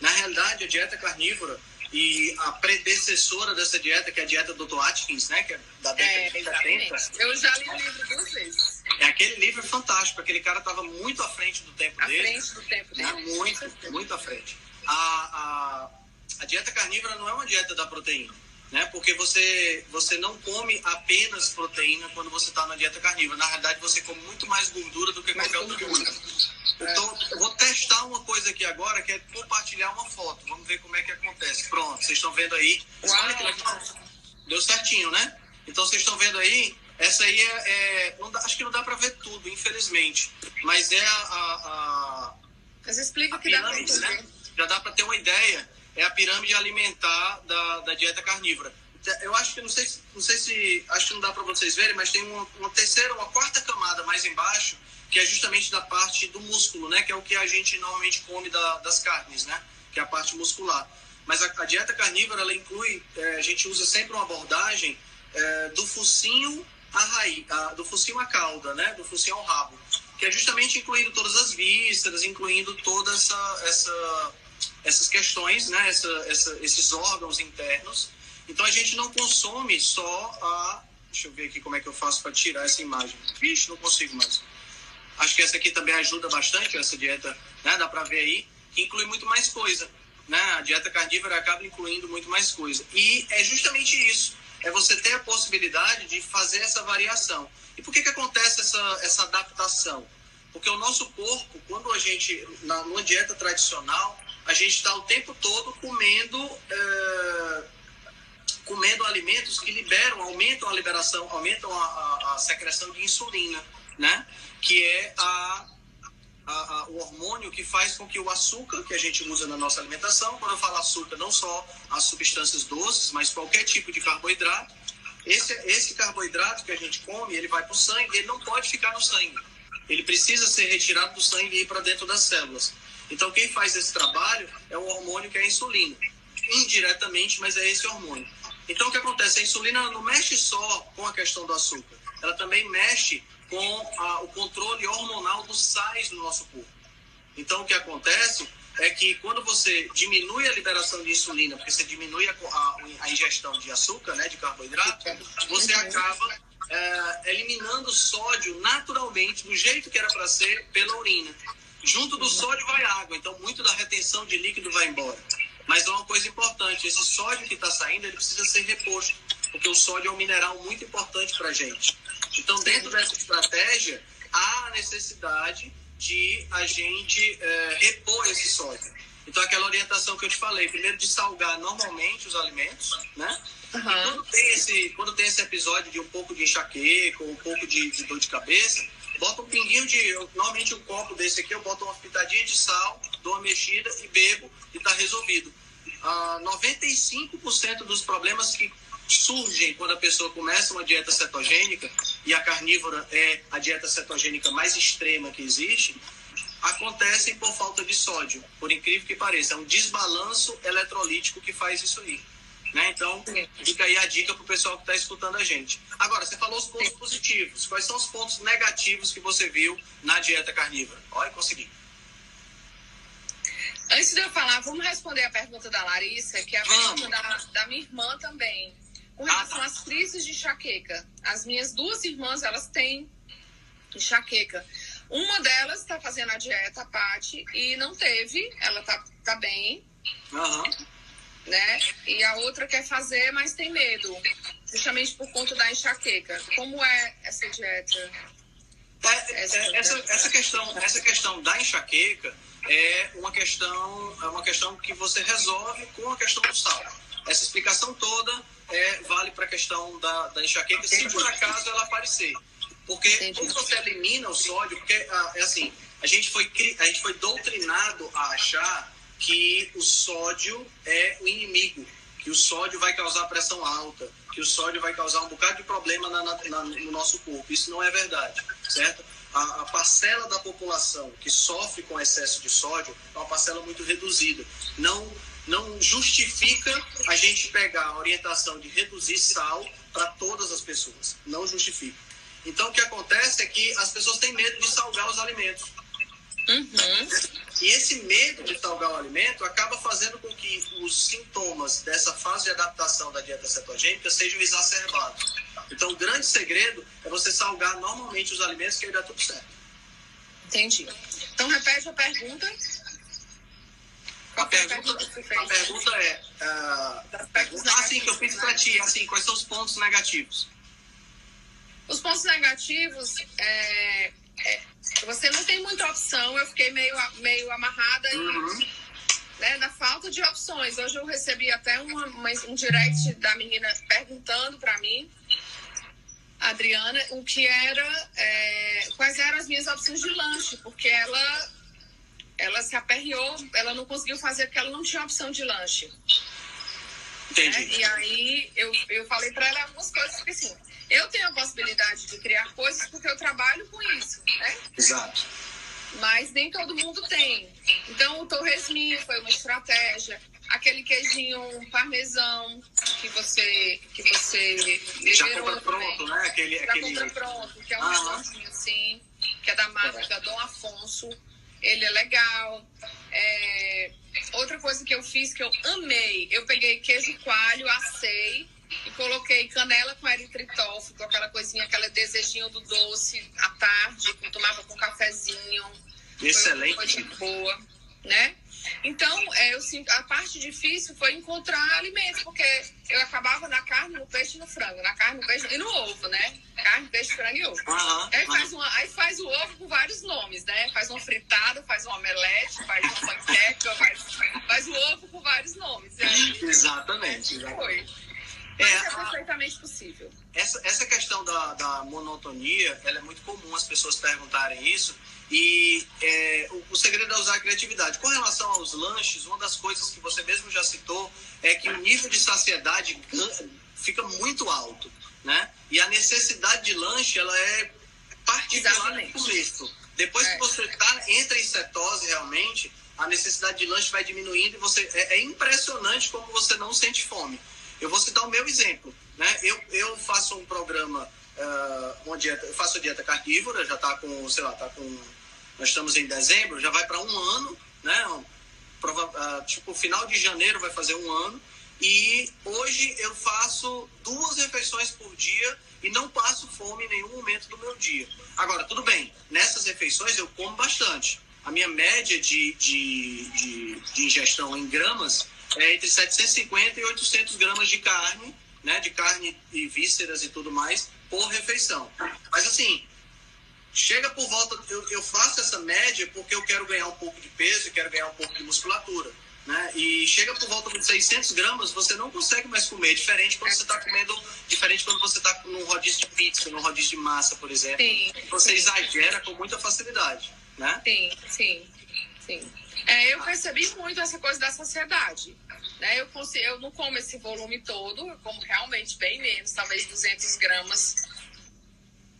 Na realidade, a dieta carnívora e a predecessora dessa dieta, que é a dieta do Dr. Atkins, né? Que é da década É, de 70, exatamente. Eu já li o livro duas vezes. é aquele livro fantástico. Aquele cara estava muito à frente do tempo À dele. frente do tempo né? dele. Muito, muito à frente. A, a, a dieta carnívora não é uma dieta da proteína, né? Porque você, você não come apenas proteína quando você está na dieta carnívora. Na realidade, você come muito mais gordura do que Mais qualquer outra coisa. Então, vou testar uma coisa aqui agora, que é compartilhar uma foto. Vamos ver como é que acontece. Pronto, vocês estão vendo aí. Olha que legal. Deu certinho, né? Então vocês estão vendo aí, essa aí é. é- dá- acho que não dá para ver tudo, infelizmente. Mas é a, a- a- Mas explica a que dá entender. né? Já dá para ter uma ideia. É a pirâmide alimentar da, da dieta carnívora. Eu acho que não sei, se- não sei se acho que não dá para vocês verem, mas tem uma, uma terceira, uma quarta camada mais embaixo que é justamente da parte do músculo, né? Que é o que a gente normalmente come da- das carnes, né? Que é a parte muscular. Mas a, a dieta carnívora ela inclui, é, a gente usa sempre uma abordagem é, do focinho à raiz, a- do focinho à cauda, né? Do focinho ao rabo, que é justamente incluindo todas as vísceras, incluindo toda essa, essa essas questões, né? Essa, essa, esses órgãos internos. Então a gente não consome só a. Deixa eu ver aqui como é que eu faço para tirar essa imagem. Vixe, não consigo mais. Acho que essa aqui também ajuda bastante, essa dieta, né? Dá para ver aí, que inclui muito mais coisa. Né? A dieta carnívora acaba incluindo muito mais coisa. E é justamente isso. É você ter a possibilidade de fazer essa variação. E por que, que acontece essa, essa adaptação? Porque o nosso corpo, quando a gente, na, numa dieta tradicional, a gente está o tempo todo comendo, eh, comendo alimentos que liberam, aumentam a liberação, aumentam a, a, a secreção de insulina, né? Que é a, a, o hormônio que faz com que o açúcar que a gente usa na nossa alimentação, quando eu falo açúcar, não só as substâncias doces, mas qualquer tipo de carboidrato, esse, esse carboidrato que a gente come, ele vai para o sangue, ele não pode ficar no sangue. Ele precisa ser retirado do sangue e ir para dentro das células. Então, quem faz esse trabalho é o hormônio que é a insulina. Indiretamente, mas é esse hormônio. Então, o que acontece? A insulina não mexe só com a questão do açúcar, ela também mexe com a, o controle hormonal dos sais no nosso corpo. Então, o que acontece é que quando você diminui a liberação de insulina, porque você diminui a, a, a ingestão de açúcar, né, de carboidrato, você acaba é, eliminando sódio naturalmente, do jeito que era para ser, pela urina. Junto do sódio vai água, então muito da retenção de líquido vai embora. Mas é uma coisa importante, esse sódio que está saindo, ele precisa ser reposto, porque o sódio é um mineral muito importante para a gente. Então, dentro dessa estratégia, há a necessidade de a gente é, repor esse sódio. Então, aquela orientação que eu te falei, primeiro de salgar normalmente os alimentos, né? Uhum. E quando tem, esse, quando tem esse episódio de um pouco de enxaqueca, um pouco de, de dor de cabeça, bota um pinguinho de. Eu, normalmente, um copo desse aqui, eu boto uma pitadinha de sal, dou uma mexida e bebo e está resolvido. Ah, 95% dos problemas que surgem quando a pessoa começa uma dieta cetogênica, e a carnívora é a dieta cetogênica mais extrema que existe, acontecem por falta de sódio, por incrível que pareça. É um desbalanço eletrolítico que faz isso aí. Né? Então, fica aí a dica para o pessoal que está escutando a gente. Agora, você falou os pontos positivos. Quais são os pontos negativos que você viu na dieta carnívora? Olha, consegui. Antes de eu falar, vamos responder a pergunta da Larissa, que é a pergunta da, da minha irmã também. Com relação ah, tá. às crises de enxaqueca. As minhas duas irmãs, elas têm enxaqueca. Uma delas está fazendo a dieta, a Paty, e não teve, ela tá, tá bem. Uhum. Né? E a outra quer fazer, mas tem medo, justamente por conta da enxaqueca. Como é essa dieta? É, essa, é, essa, essa, questão, essa questão da enxaqueca é uma questão, é uma questão que você resolve com a questão do sal. Essa explicação toda é, vale para a questão da, da enxaqueca, se por acaso ela aparecer. Porque quando você elimina o sódio, porque ah, é assim, a gente, foi, a gente foi doutrinado a achar que o sódio é o inimigo, que o sódio vai causar pressão alta, que o sódio vai causar um bocado de problema na, na, no nosso corpo. Isso não é verdade, certo? A, a, parcela da população que sofre com excesso de sódio é uma parcela muito reduzida. Não, não justifica a gente pegar a orientação de reduzir sal para todas as pessoas. Não justifica. Então, o que acontece é que as pessoas têm medo de salgar os alimentos. Uhum. E esse medo de salgar o alimento acaba fazendo com que os sintomas dessa fase de adaptação da dieta cetogênica sejam exacerbados. Então, o grande segredo é você salgar normalmente os alimentos que aí dá tudo certo. Entendi. Então, repete a pergunta. a pergunta, a pergunta é. Uh, assim, que eu fiz para ti, assim, quais são os pontos negativos? Os pontos negativos é, é, você não tem muita opção. Eu fiquei meio, meio amarrada uhum. né, na falta de opções. Hoje eu recebi até uma, uma, um direct da menina perguntando para mim, Adriana, o que era, é, quais eram as minhas opções de lanche, porque ela ela se aperreou, ela não conseguiu fazer porque ela não tinha opção de lanche. Entendi. Né? E aí eu, eu falei para ela algumas coisas, porque assim, eu tenho a possibilidade de criar coisas porque eu trabalho com isso, né? Exato. Mas nem todo mundo tem. Então, o torresminho foi uma estratégia. Aquele queijinho parmesão que você que você já compra pronto, né? Aquele, já aquele... compra pronto, que é um ah, assim, que é da marca Dom Afonso. Ele é legal. É... Outra coisa que eu fiz que eu amei, eu peguei queijo coalho, assei e coloquei canela com eritritol, aquela coisinha, aquela desejinho do doce à tarde, que tomava com cafezinho. Excelente. Foi uma coisa boa, né? Então, é, eu sinto, a parte difícil foi encontrar alimentos, porque eu acabava na carne, no peixe e no frango, na carne, no peixe e no ovo, né? Carne, peixe, frango e ovo. Uhum, aí, faz uma, aí faz o ovo com vários nomes, né? Faz uma fritada, faz um omelete, faz uma panqueca, faz, faz o ovo com vários nomes. Aí, exatamente. Foi. Mas é, é perfeitamente possível. Essa, essa questão da, da monotonia, ela é muito comum as pessoas perguntarem isso. E é, o, o, segredo é usar a criatividade. Com relação aos lanches, uma das coisas que você mesmo já citou é que o nível de saciedade fica muito alto, né? E a necessidade de lanche, ela é particular no começo. Depois é. que você tá, entra em cetose realmente, a necessidade de lanche vai diminuindo e você é, é impressionante como você não sente fome. Eu vou citar o meu exemplo. Né? Eu, eu faço um programa, uh, uma dieta, eu faço dieta carnívora, já está com, sei lá, tá com. Nós estamos em dezembro, já vai para um ano, né? Prova, uh, tipo, final de janeiro vai fazer um ano. E hoje eu faço duas refeições por dia e não passo fome em nenhum momento do meu dia. Agora, tudo bem, nessas refeições eu como bastante. A minha média de, de, de, de ingestão em gramas é entre 750 e 800 gramas de carne, né, de carne e vísceras e tudo mais, por refeição. Mas assim, chega por volta, eu, eu faço essa média porque eu quero ganhar um pouco de peso e quero ganhar um pouco de musculatura. Né? E chega por volta de 600 gramas, você não consegue mais comer, diferente quando você está comendo, diferente quando você está num rodízio de pizza, num rodízio de massa, por exemplo. Sim, você sim. exagera com muita facilidade, né? Sim, sim, sim. É, eu percebi muito essa coisa da saciedade. Né? Eu, consigo, eu não como esse volume todo, eu como realmente bem menos, talvez 200 gramas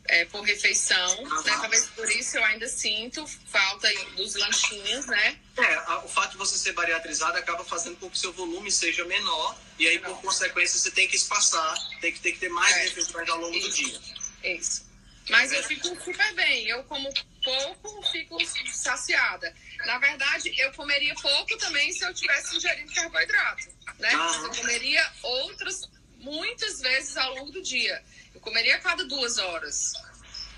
é, por refeição. Né? Talvez por isso eu ainda sinto falta dos lanchinhos, né? É, o fato de você ser bariatrizada acaba fazendo com que seu volume seja menor e aí, por consequência, você tem que espaçar, tem que, tem que ter mais é. refeições ao longo isso. do dia. Isso. Mas eu fico super bem. Eu como pouco, fico saciada. Na verdade, eu comeria pouco também se eu tivesse ingerindo carboidrato, né? Eu comeria outras muitas vezes ao longo do dia. Eu comeria a cada duas horas.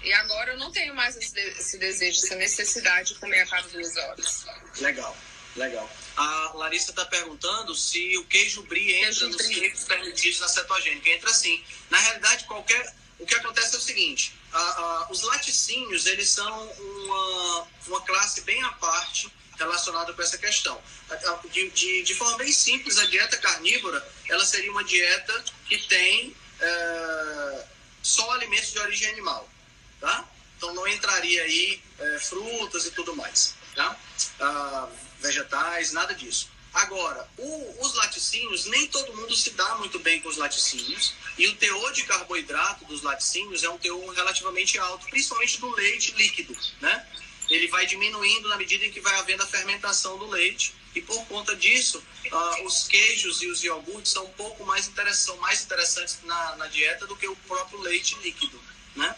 E agora eu não tenho mais esse, esse desejo, essa necessidade de comer a cada duas horas. Legal, legal. A Larissa está perguntando se o queijo brie entra queijo nos queijos permitidos na cetogênica. Entra sim. Na realidade, qualquer o que acontece é o seguinte: os laticínios eles são uma, uma classe bem à parte relacionada com essa questão. De, de, de, forma bem simples, a dieta carnívora ela seria uma dieta que tem é, só alimentos de origem animal, tá? Então não entraria aí é, frutas e tudo mais, tá? Ah, vegetais, nada disso. Agora, o, os laticínios, nem todo mundo se dá muito bem com os laticínios, e o teor de carboidrato dos laticínios é um teor relativamente alto, principalmente do leite líquido, né? Ele vai diminuindo na medida em que vai havendo a fermentação do leite, e por conta disso, uh, os queijos e os iogurtes são um pouco mais, são mais interessantes na, na dieta do que o próprio leite líquido, né?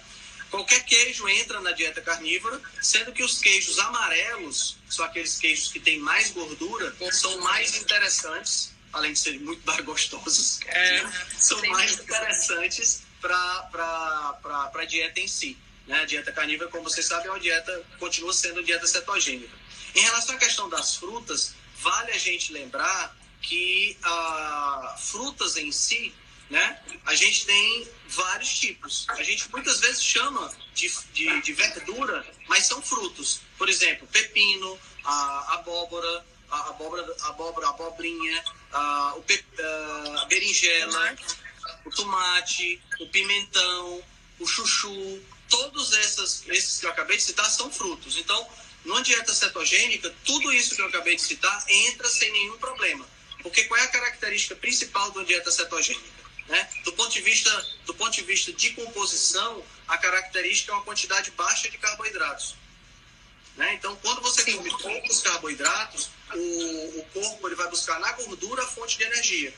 Qualquer queijo entra na dieta carnívora, sendo que os queijos amarelos, são aqueles queijos que têm mais gordura, são mais interessantes, além de serem muito mais gostosos, é, são mais interessantes para a dieta em si. Né? A dieta carnívora, como vocês sabem, é uma dieta, continua sendo dieta cetogênica. Em relação à questão das frutas, vale a gente lembrar que ah, frutas em si né? A gente tem vários tipos. A gente muitas vezes chama de, de, de verdura, mas são frutos. Por exemplo, pepino, a abóbora, a abóbora, a abóbora, abobrinha, a, o pe, a berinjela, o tomate, o pimentão, o chuchu, todos esses, esses que eu acabei de citar são frutos. Então, numa dieta cetogênica, tudo isso que eu acabei de citar entra sem nenhum problema. Porque qual é a característica principal de uma dieta cetogênica? Né? Do, ponto de vista, do ponto de vista de composição, a característica é uma quantidade baixa de carboidratos. Né? Então, quando você Sim. come poucos carboidratos, o, o corpo ele vai buscar na gordura a fonte de energia.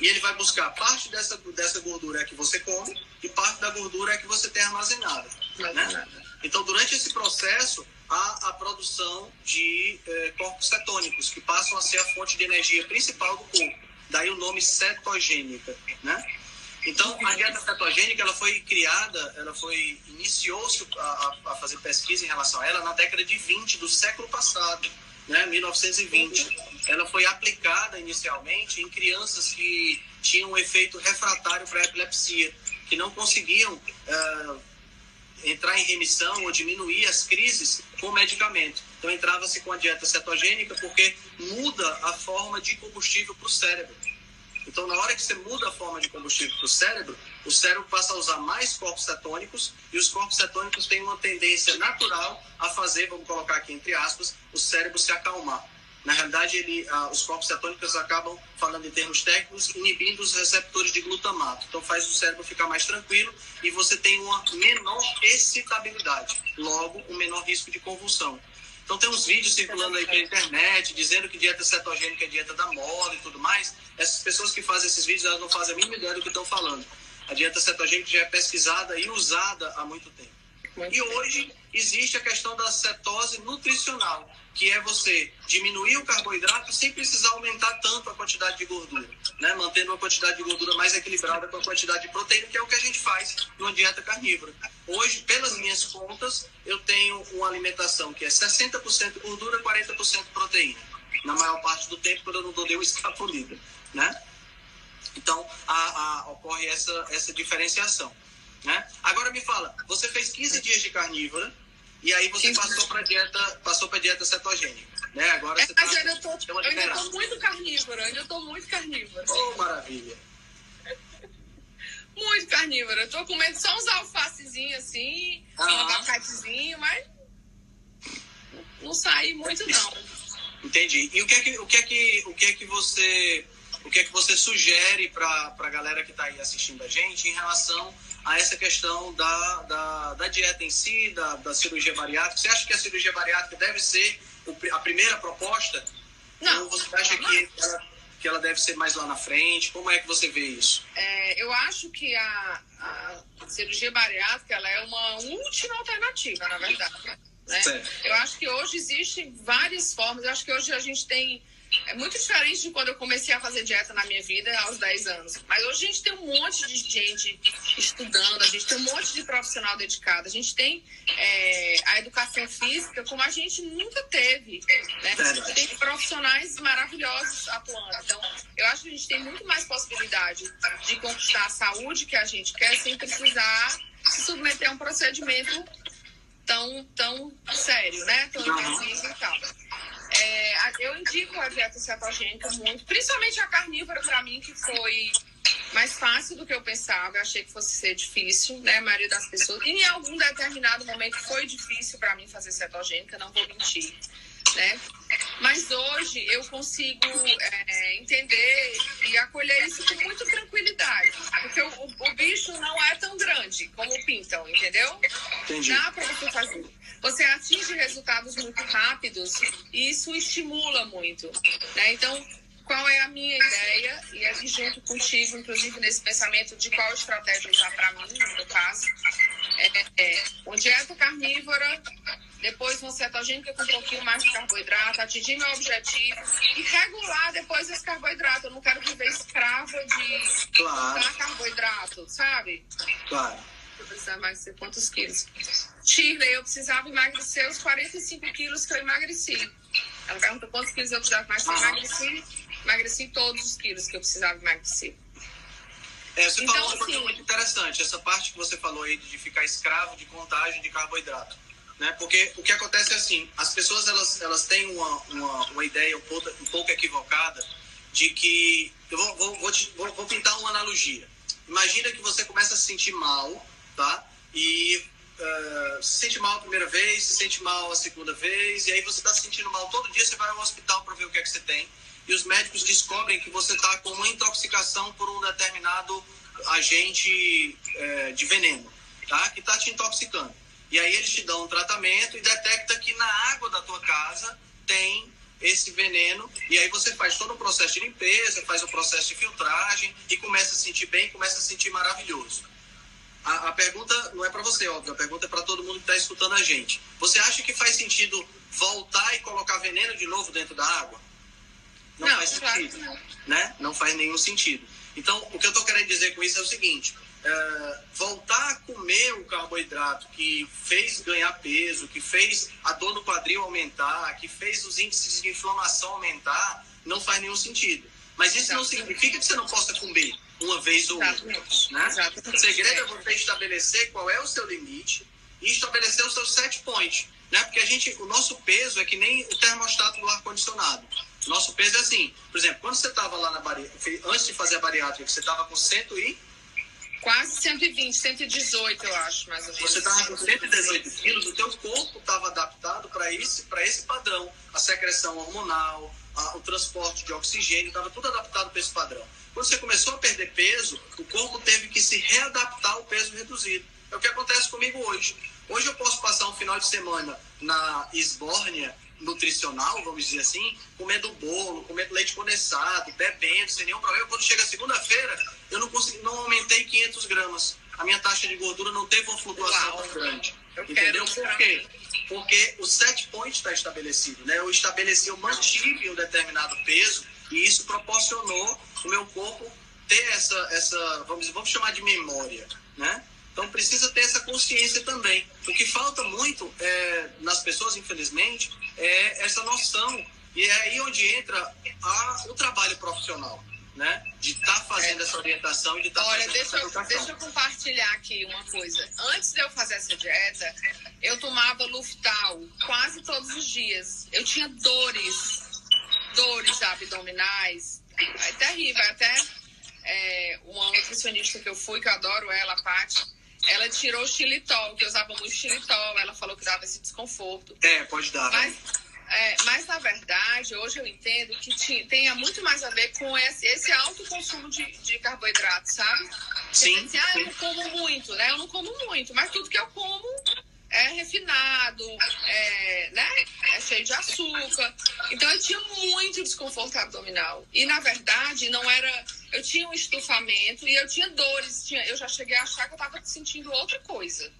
E ele vai buscar parte dessa, dessa gordura é que você come e parte da gordura é que você tem armazenada. Né? Então, durante esse processo, há a produção de eh, corpos cetônicos, que passam a ser a fonte de energia principal do corpo. Daí o nome cetogênica, né? Então, a dieta cetogênica, ela foi criada, ela foi, iniciou-se a, a, fazer pesquisa em relação a ela na década de 20 do século passado, né, 1920. Ela foi aplicada inicialmente em crianças que tinham um efeito refratário para epilepsia, que não conseguiam uh, entrar em remissão ou diminuir as crises com medicamento. Então entrava-se com a dieta cetogênica porque muda a forma de combustível para o cérebro. Então, na hora que você muda a forma de combustível para o cérebro, o cérebro passa a usar mais corpos cetônicos e os corpos cetônicos têm uma tendência natural a fazer, vamos colocar aqui entre aspas, o cérebro se acalmar. Na realidade, ele, ah, os corpos cetônicos acabam, falando em termos técnicos, inibindo os receptores de glutamato. Então, faz o cérebro ficar mais tranquilo e você tem uma menor excitabilidade, logo, um menor risco de convulsão. Então, tem uns vídeos circulando aí pela internet dizendo que dieta cetogênica é dieta da moda e tudo mais. Essas pessoas que fazem esses vídeos, elas não fazem a mínima ideia do que estão falando. A dieta cetogênica já é pesquisada e usada há muito tempo. E hoje existe a questão da cetose nutricional, que é você diminuir o carboidrato sem precisar aumentar tanto a quantidade de gordura, né? mantendo uma quantidade de gordura mais equilibrada com a quantidade de proteína, que é o que a gente faz numa dieta carnívora. Hoje, pelas minhas contas, eu tenho uma alimentação que é 60% gordura, 40% proteína. Na maior parte do tempo, quando eu não dou nenhuma escapulida, né? Então, a, a, ocorre essa, essa diferenciação. Né? Agora me fala, você fez 15 dias de carnívora, e aí você passou para dieta, passou para dieta cetogênica, né? Agora é, você mas tá, eu ainda tô, eu ainda tô muito carnívora, eu ainda tô muito carnívora. Oh, maravilha. muito carnívora. Eu tô comendo só uns alfacezinhos assim, ah. um abacatezinho, mas não saí muito não. Entendi. E o que é que o que é que o que é que você o que é que você sugere para a galera que está aí assistindo a gente em relação a essa questão da, da, da dieta em si, da, da, cirurgia bariátrica. Você acha que a cirurgia bariátrica deve ser a primeira proposta? Não. Ou você acha que ela, que ela deve ser mais lá na frente? Como é que você vê isso? É, eu acho que a, a cirurgia bariátrica ela é uma última alternativa, na verdade. Né? Eu acho que hoje existem várias formas. Eu acho que hoje a gente tem é muito diferente de quando eu comecei a fazer dieta na minha vida aos 10 anos. Mas hoje a gente tem um monte de gente estudando, a gente tem um monte de profissional dedicado, a gente tem é, a educação física como a gente nunca teve. Né? Tem profissionais maravilhosos atuando. Então, eu acho que a gente tem muito mais possibilidade de conquistar a saúde que a gente quer sem precisar se submeter a um procedimento tão, tão sério, né? Tão invasivo e tal. É, eu indico a dieta cetogênica muito, principalmente a carnívora para mim, que foi mais fácil do que eu pensava. Eu achei que fosse ser difícil, né? A maioria das pessoas. E em algum determinado momento foi difícil para mim fazer cetogênica, não vou mentir né? Mas hoje eu consigo é, entender e acolher isso com muita tranquilidade. Porque o, o, bicho não é tão grande como pintam, entendeu? Entendi. Dá para você fazer. Você atinge resultados muito rápidos e isso estimula muito. Né? Então, qual é a minha ideia? E aqui junto contigo, inclusive nesse pensamento de qual estratégia usar para mim, no meu caso, é, é uma dieta carnívora depois uma cetogênica com um pouquinho mais de carboidrato, atingir meu objetivo e regular depois esse carboidrato. Eu não quero viver escrava de claro. carboidrato, sabe? Claro. Eu precisava emagrecer quantos quilos? Shirley, eu precisava emagrecer os 45 quilos que eu emagreci. Ela perguntou quantos quilos eu precisava mais. Eu emagreci, emagreci todos os quilos que eu precisava emagrecer. É, você então, falou uma coisa assim, muito interessante, essa parte que você falou aí de ficar escravo de contagem de carboidrato. Né? Porque o que acontece é assim, as pessoas elas, elas têm uma, uma, uma ideia um pouco, um pouco equivocada de que... Eu vou, vou, vou, te, vou, vou pintar uma analogia. Imagina que você começa a se sentir mal, tá? E uh, se sente mal a primeira vez, se sente mal a segunda vez, e aí você está se sentindo mal todo dia, você vai ao hospital para ver o que é que você tem, e os médicos descobrem que você está com uma intoxicação por um determinado agente uh, de veneno, tá? Que está te intoxicando. E aí eles te dão um tratamento e detecta que na água da tua casa tem esse veneno e aí você faz todo o processo de limpeza, faz o processo de filtragem e começa a sentir bem, começa a sentir maravilhoso. A, a pergunta não é para você, óbvio, a pergunta é para todo mundo que está escutando a gente. Você acha que faz sentido voltar e colocar veneno de novo dentro da água? Não, não faz sentido, não. né? Não faz nenhum sentido. Então, o que eu estou querendo dizer com isso é o seguinte: é, voltar a comer o carboidrato que fez ganhar peso, que fez a dor no quadril aumentar, que fez os índices de inflamação aumentar, não faz nenhum sentido. Mas isso não significa que você não possa comer uma vez ou outra. Né? O segredo é você estabelecer qual é o seu limite e estabelecer o seu set point. Né? Porque a gente, o nosso peso é que nem o termostato do ar-condicionado. Nosso peso é assim, por exemplo, quando você estava lá na bariátrica, antes de fazer a bariátrica, você estava com 100 e... Quase 120, 118, eu acho, mais ou menos. Você estava com 118 quilos, o teu corpo estava adaptado para esse, esse padrão. A secreção hormonal, a, o transporte de oxigênio, estava tudo adaptado para esse padrão. Quando você começou a perder peso, o corpo teve que se readaptar ao peso reduzido. É o que acontece comigo hoje. Hoje eu posso passar um final de semana na esbórnia nutricional, vamos dizer assim, comendo bolo, comendo leite condensado, bebendo, sem nenhum problema. Quando chega segunda-feira, eu não, consegui, não aumentei 500 gramas. A minha taxa de gordura não teve uma flutuação tão grande. Eu Entendeu? Por quê? Porque o set point está estabelecido. Né? Eu estabeleci, eu mantive um determinado peso e isso proporcionou o meu corpo ter essa, essa vamos, vamos chamar de memória, né? Então precisa ter essa consciência também. O que falta muito é, nas pessoas, infelizmente, é essa noção. E é aí onde entra a, o trabalho profissional. Né? De estar tá fazendo é. essa orientação e de estar tá Olha, deixa eu, deixa eu compartilhar aqui uma coisa. Antes de eu fazer essa dieta, eu tomava Luftal quase todos os dias. Eu tinha dores, dores abdominais, é terrível. Até é, uma nutricionista que eu fui, que eu adoro ela, a Paty, ela tirou o xilitol, que eu usava muito xilitol. Ela falou que dava esse desconforto. É, pode dar. Mas, é, mas na verdade, hoje eu entendo que tinha, tenha muito mais a ver com esse, esse alto consumo de, de carboidrato, sabe? Sim. Assim, ah, eu não como muito, né? Eu não como muito, mas tudo que eu como é refinado, é, né? é cheio de açúcar. Então eu tinha muito desconforto abdominal. E na verdade não era. Eu tinha um estufamento e eu tinha dores. Tinha, eu já cheguei a achar que eu estava sentindo outra coisa.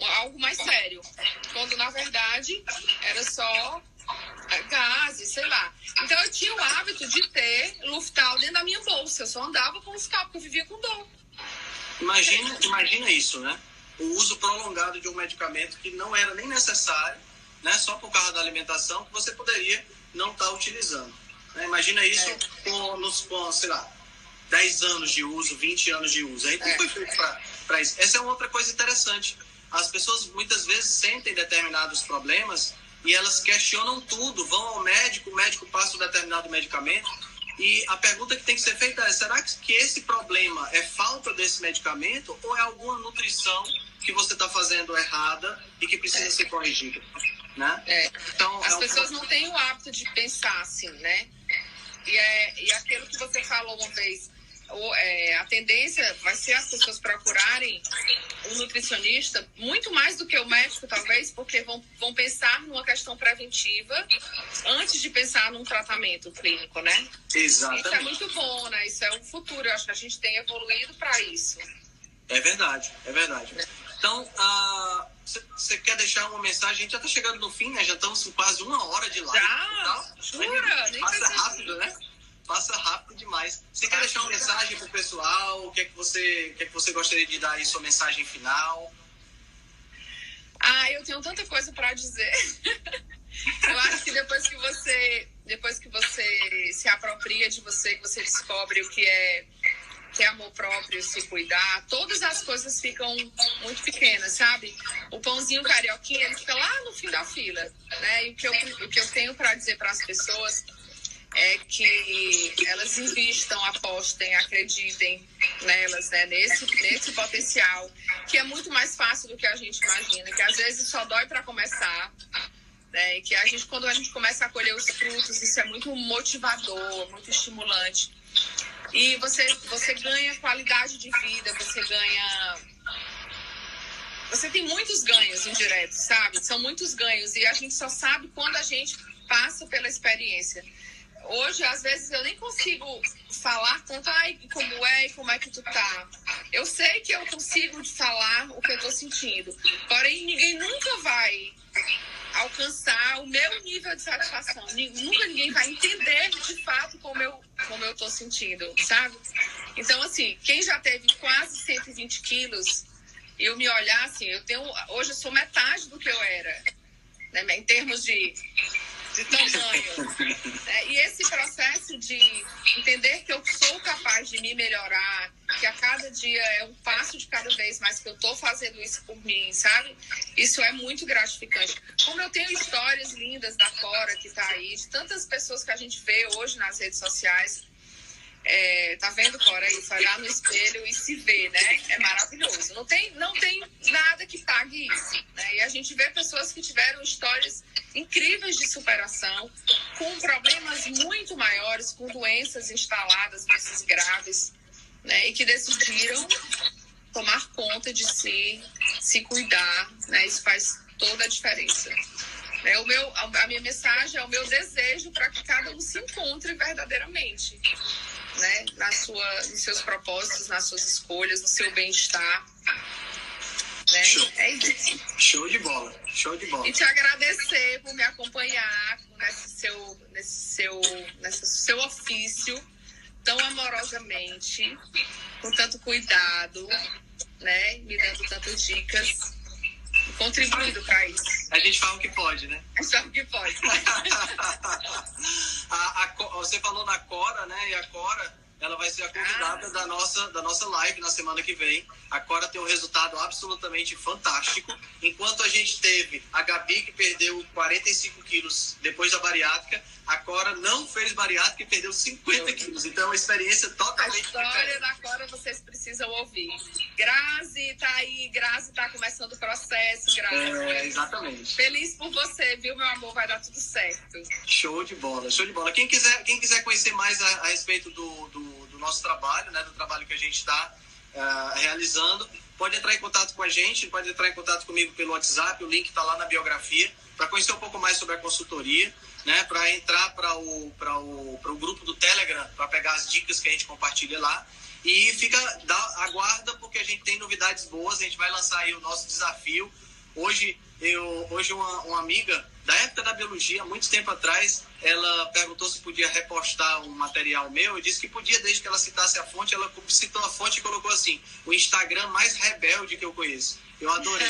Algo mais sério. Quando na verdade era só é, gases, sei lá. Então eu tinha o hábito de ter Luftal dentro da minha bolsa. Eu só andava com Luftal, porque eu vivia com dor. Imagina, imagina isso, né? O uso prolongado de um medicamento que não era nem necessário, né, só por causa da alimentação, que você poderia não estar tá utilizando. Né? Imagina isso é. com, nos, com, sei lá, 10 anos de uso, 20 anos de uso. Aí é. foi feito para isso. Essa é uma outra coisa interessante. As pessoas muitas vezes sentem determinados problemas e elas questionam tudo, vão ao médico, o médico passa um determinado medicamento. E a pergunta que tem que ser feita é: será que esse problema é falta desse medicamento ou é alguma nutrição que você está fazendo errada e que precisa é. ser corrigida. Né? É. Então, As é um... pessoas não têm o hábito de pensar assim, né? E, é, e aquilo que você falou uma vez, ou, é, a tendência vai ser as pessoas procurarem um nutricionista muito mais do que o médico, talvez, porque vão, vão pensar numa questão preventiva antes de pensar num tratamento clínico, né? Exatamente. Isso é muito bom, né? Isso é o futuro. Eu acho que a gente tem evoluído para isso. É verdade, é verdade. Então, você quer deixar uma mensagem? A gente já está chegando no fim, né? Já estamos com quase uma hora de live. Já? Jura? Passa rápido, né? Passa rápido demais. Você quer deixar uma mensagem para o pessoal? O que, é que, você, o que é que você gostaria de dar aí, sua mensagem final? Ah, eu tenho tanta coisa para dizer. eu acho que depois que você depois que você se apropria de você, que você descobre o que é é amor próprio, se cuidar, todas as coisas ficam muito pequenas, sabe? O pãozinho carioquinha, ele fica lá no fim da fila, né? E o que eu, o que eu tenho para dizer para as pessoas é que elas invistam, apostem, acreditem nelas, né? Nesse, nesse potencial, que é muito mais fácil do que a gente imagina, que às vezes só dói para começar, né? E que a gente, quando a gente começa a colher os frutos, isso é muito motivador, muito estimulante. E você, você ganha qualidade de vida, você ganha. Você tem muitos ganhos indiretos, sabe? São muitos ganhos. E a gente só sabe quando a gente passa pela experiência. Hoje, às vezes, eu nem consigo falar tanto, ai, como é e como é que tu tá. Eu sei que eu consigo falar o que eu tô sentindo. Porém, ninguém nunca vai alcançar o meu nível de satisfação. Nunca ninguém vai entender de fato como eu, como eu tô sentindo, sabe? Então, assim, quem já teve quase 120 quilos, eu me olhar assim, eu tenho. Hoje eu sou metade do que eu era. Né? Em termos de de tamanho. É, e esse processo de entender que eu sou capaz de me melhorar, que a cada dia é um passo de cada vez mais que eu estou fazendo isso por mim, sabe? Isso é muito gratificante. Como eu tenho histórias lindas da Cora que está aí, de tantas pessoas que a gente vê hoje nas redes sociais é, tá vendo, Cora, isso? Olhar no espelho e se ver, né? É maravilhoso. Não tem, não tem nada que pague isso. Né? E a gente vê pessoas que tiveram histórias incríveis de superação, com problemas muito maiores, com doenças instaladas, doenças graves, né? E que decidiram tomar conta de si, se cuidar, né? Isso faz toda a diferença. É o meu, a minha mensagem é o meu desejo para que cada um se encontre verdadeiramente né, na sua, nos seus propósitos, nas suas escolhas, no seu bem-estar. Né? Show. É isso. Show de bola, show de bola. E te agradecer por me acompanhar nesse seu, nesse seu, nesse seu ofício tão amorosamente, com tanto cuidado, né? Me dando tantas dicas, contribuindo para isso. A gente fala o que pode, né? A gente fala o que pode. Você falou na Cora, né? E a Cora ela vai ser a convidada ah. da, nossa, da nossa live na semana que vem. A Cora tem um resultado absolutamente fantástico. Enquanto a gente teve a Gabi, que perdeu 45 quilos depois da bariátrica, a Cora não fez bariátrica e perdeu 50 quilos. Então é uma experiência totalmente diferente. A história diferente. da Cora vocês precisam ouvir. Grazi tá aí, Grazi tá começando o processo, Grazi. É, exatamente. Feliz por você, viu, meu amor? Vai dar tudo certo. Show de bola, show de bola. Quem quiser, quem quiser conhecer mais a, a respeito do, do nosso trabalho, né, do trabalho que a gente está uh, eh, realizando, pode entrar em contato com a gente, pode entrar em contato comigo pelo WhatsApp, o link está lá na biografia, para conhecer um pouco mais sobre a consultoria, né, para entrar para o, o, o grupo do Telegram, para pegar as dicas que a gente compartilha lá. E fica, dá, aguarda, porque a gente tem novidades boas, a gente vai lançar aí o nosso desafio. Hoje, eu, hoje uma, uma amiga da época da biologia, muito tempo atrás, ela perguntou se podia repostar um material meu. Eu disse que podia, desde que ela citasse a fonte. Ela citou a fonte e colocou assim: o Instagram mais rebelde que eu conheço. Eu adorei.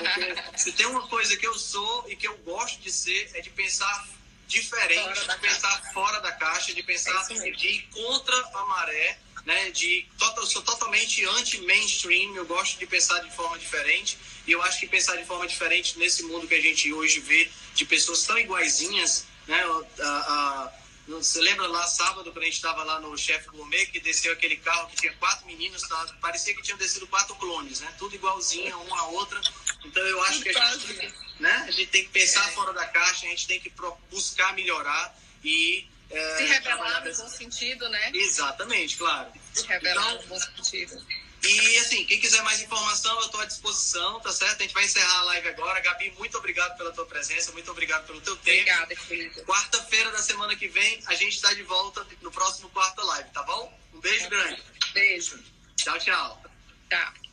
Se tem uma coisa que eu sou e que eu gosto de ser, é de pensar diferente, de pensar fora da caixa, de pensar é de ir contra a maré. Né, de, eu sou totalmente anti-mainstream, eu gosto de pensar de forma diferente. E eu acho que pensar de forma diferente nesse mundo que a gente hoje vê de pessoas tão iguaizinhas, né? A, a, você lembra lá sábado, quando a gente estava lá no Chef Gourmet, que desceu aquele carro que tinha quatro meninos, tá? parecia que tinham descido quatro clones, né? Tudo igualzinho, uma a outra. Então eu acho que a gente, né? a gente tem que pensar fora da caixa, a gente tem que buscar melhorar e. É, Se rebelar no bom sentido, né? Exatamente, claro. Se rebelar então, no bom sentido. E assim, quem quiser mais informação, eu estou à disposição, tá certo? A gente vai encerrar a live agora. Gabi, muito obrigado pela tua presença, muito obrigado pelo teu tempo. Obrigada, querida. Quarta-feira da semana que vem, a gente está de volta no próximo quarta live, tá bom? Um beijo tá grande. Beijo. Tchau, tchau. Tchau.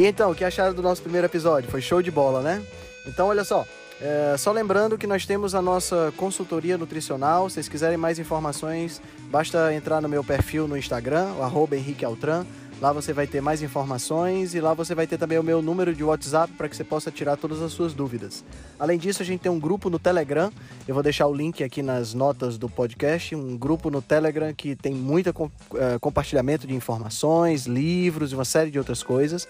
E então, o que acharam do nosso primeiro episódio? Foi show de bola, né? Então, olha só. É, só lembrando que nós temos a nossa consultoria nutricional. Se vocês quiserem mais informações, basta entrar no meu perfil no Instagram, o. Lá você vai ter mais informações e lá você vai ter também o meu número de WhatsApp para que você possa tirar todas as suas dúvidas. Além disso, a gente tem um grupo no Telegram. Eu vou deixar o link aqui nas notas do podcast. Um grupo no Telegram que tem muito é, compartilhamento de informações, livros e uma série de outras coisas.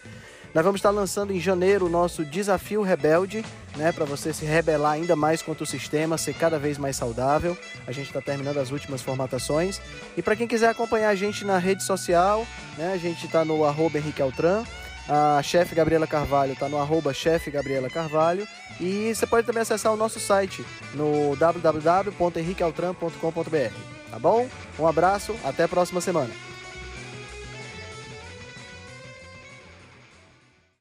Nós vamos estar lançando em janeiro o nosso Desafio Rebelde, né, para você se rebelar ainda mais contra o sistema, ser cada vez mais saudável. A gente está terminando as últimas formatações. E para quem quiser acompanhar a gente na rede social, né, a gente está no arroba Henrique Altran. A chefe Gabriela Carvalho está no arroba chefe Gabriela Carvalho. E você pode também acessar o nosso site no www.henriquealtran.com.br. Tá bom? Um abraço, até a próxima semana.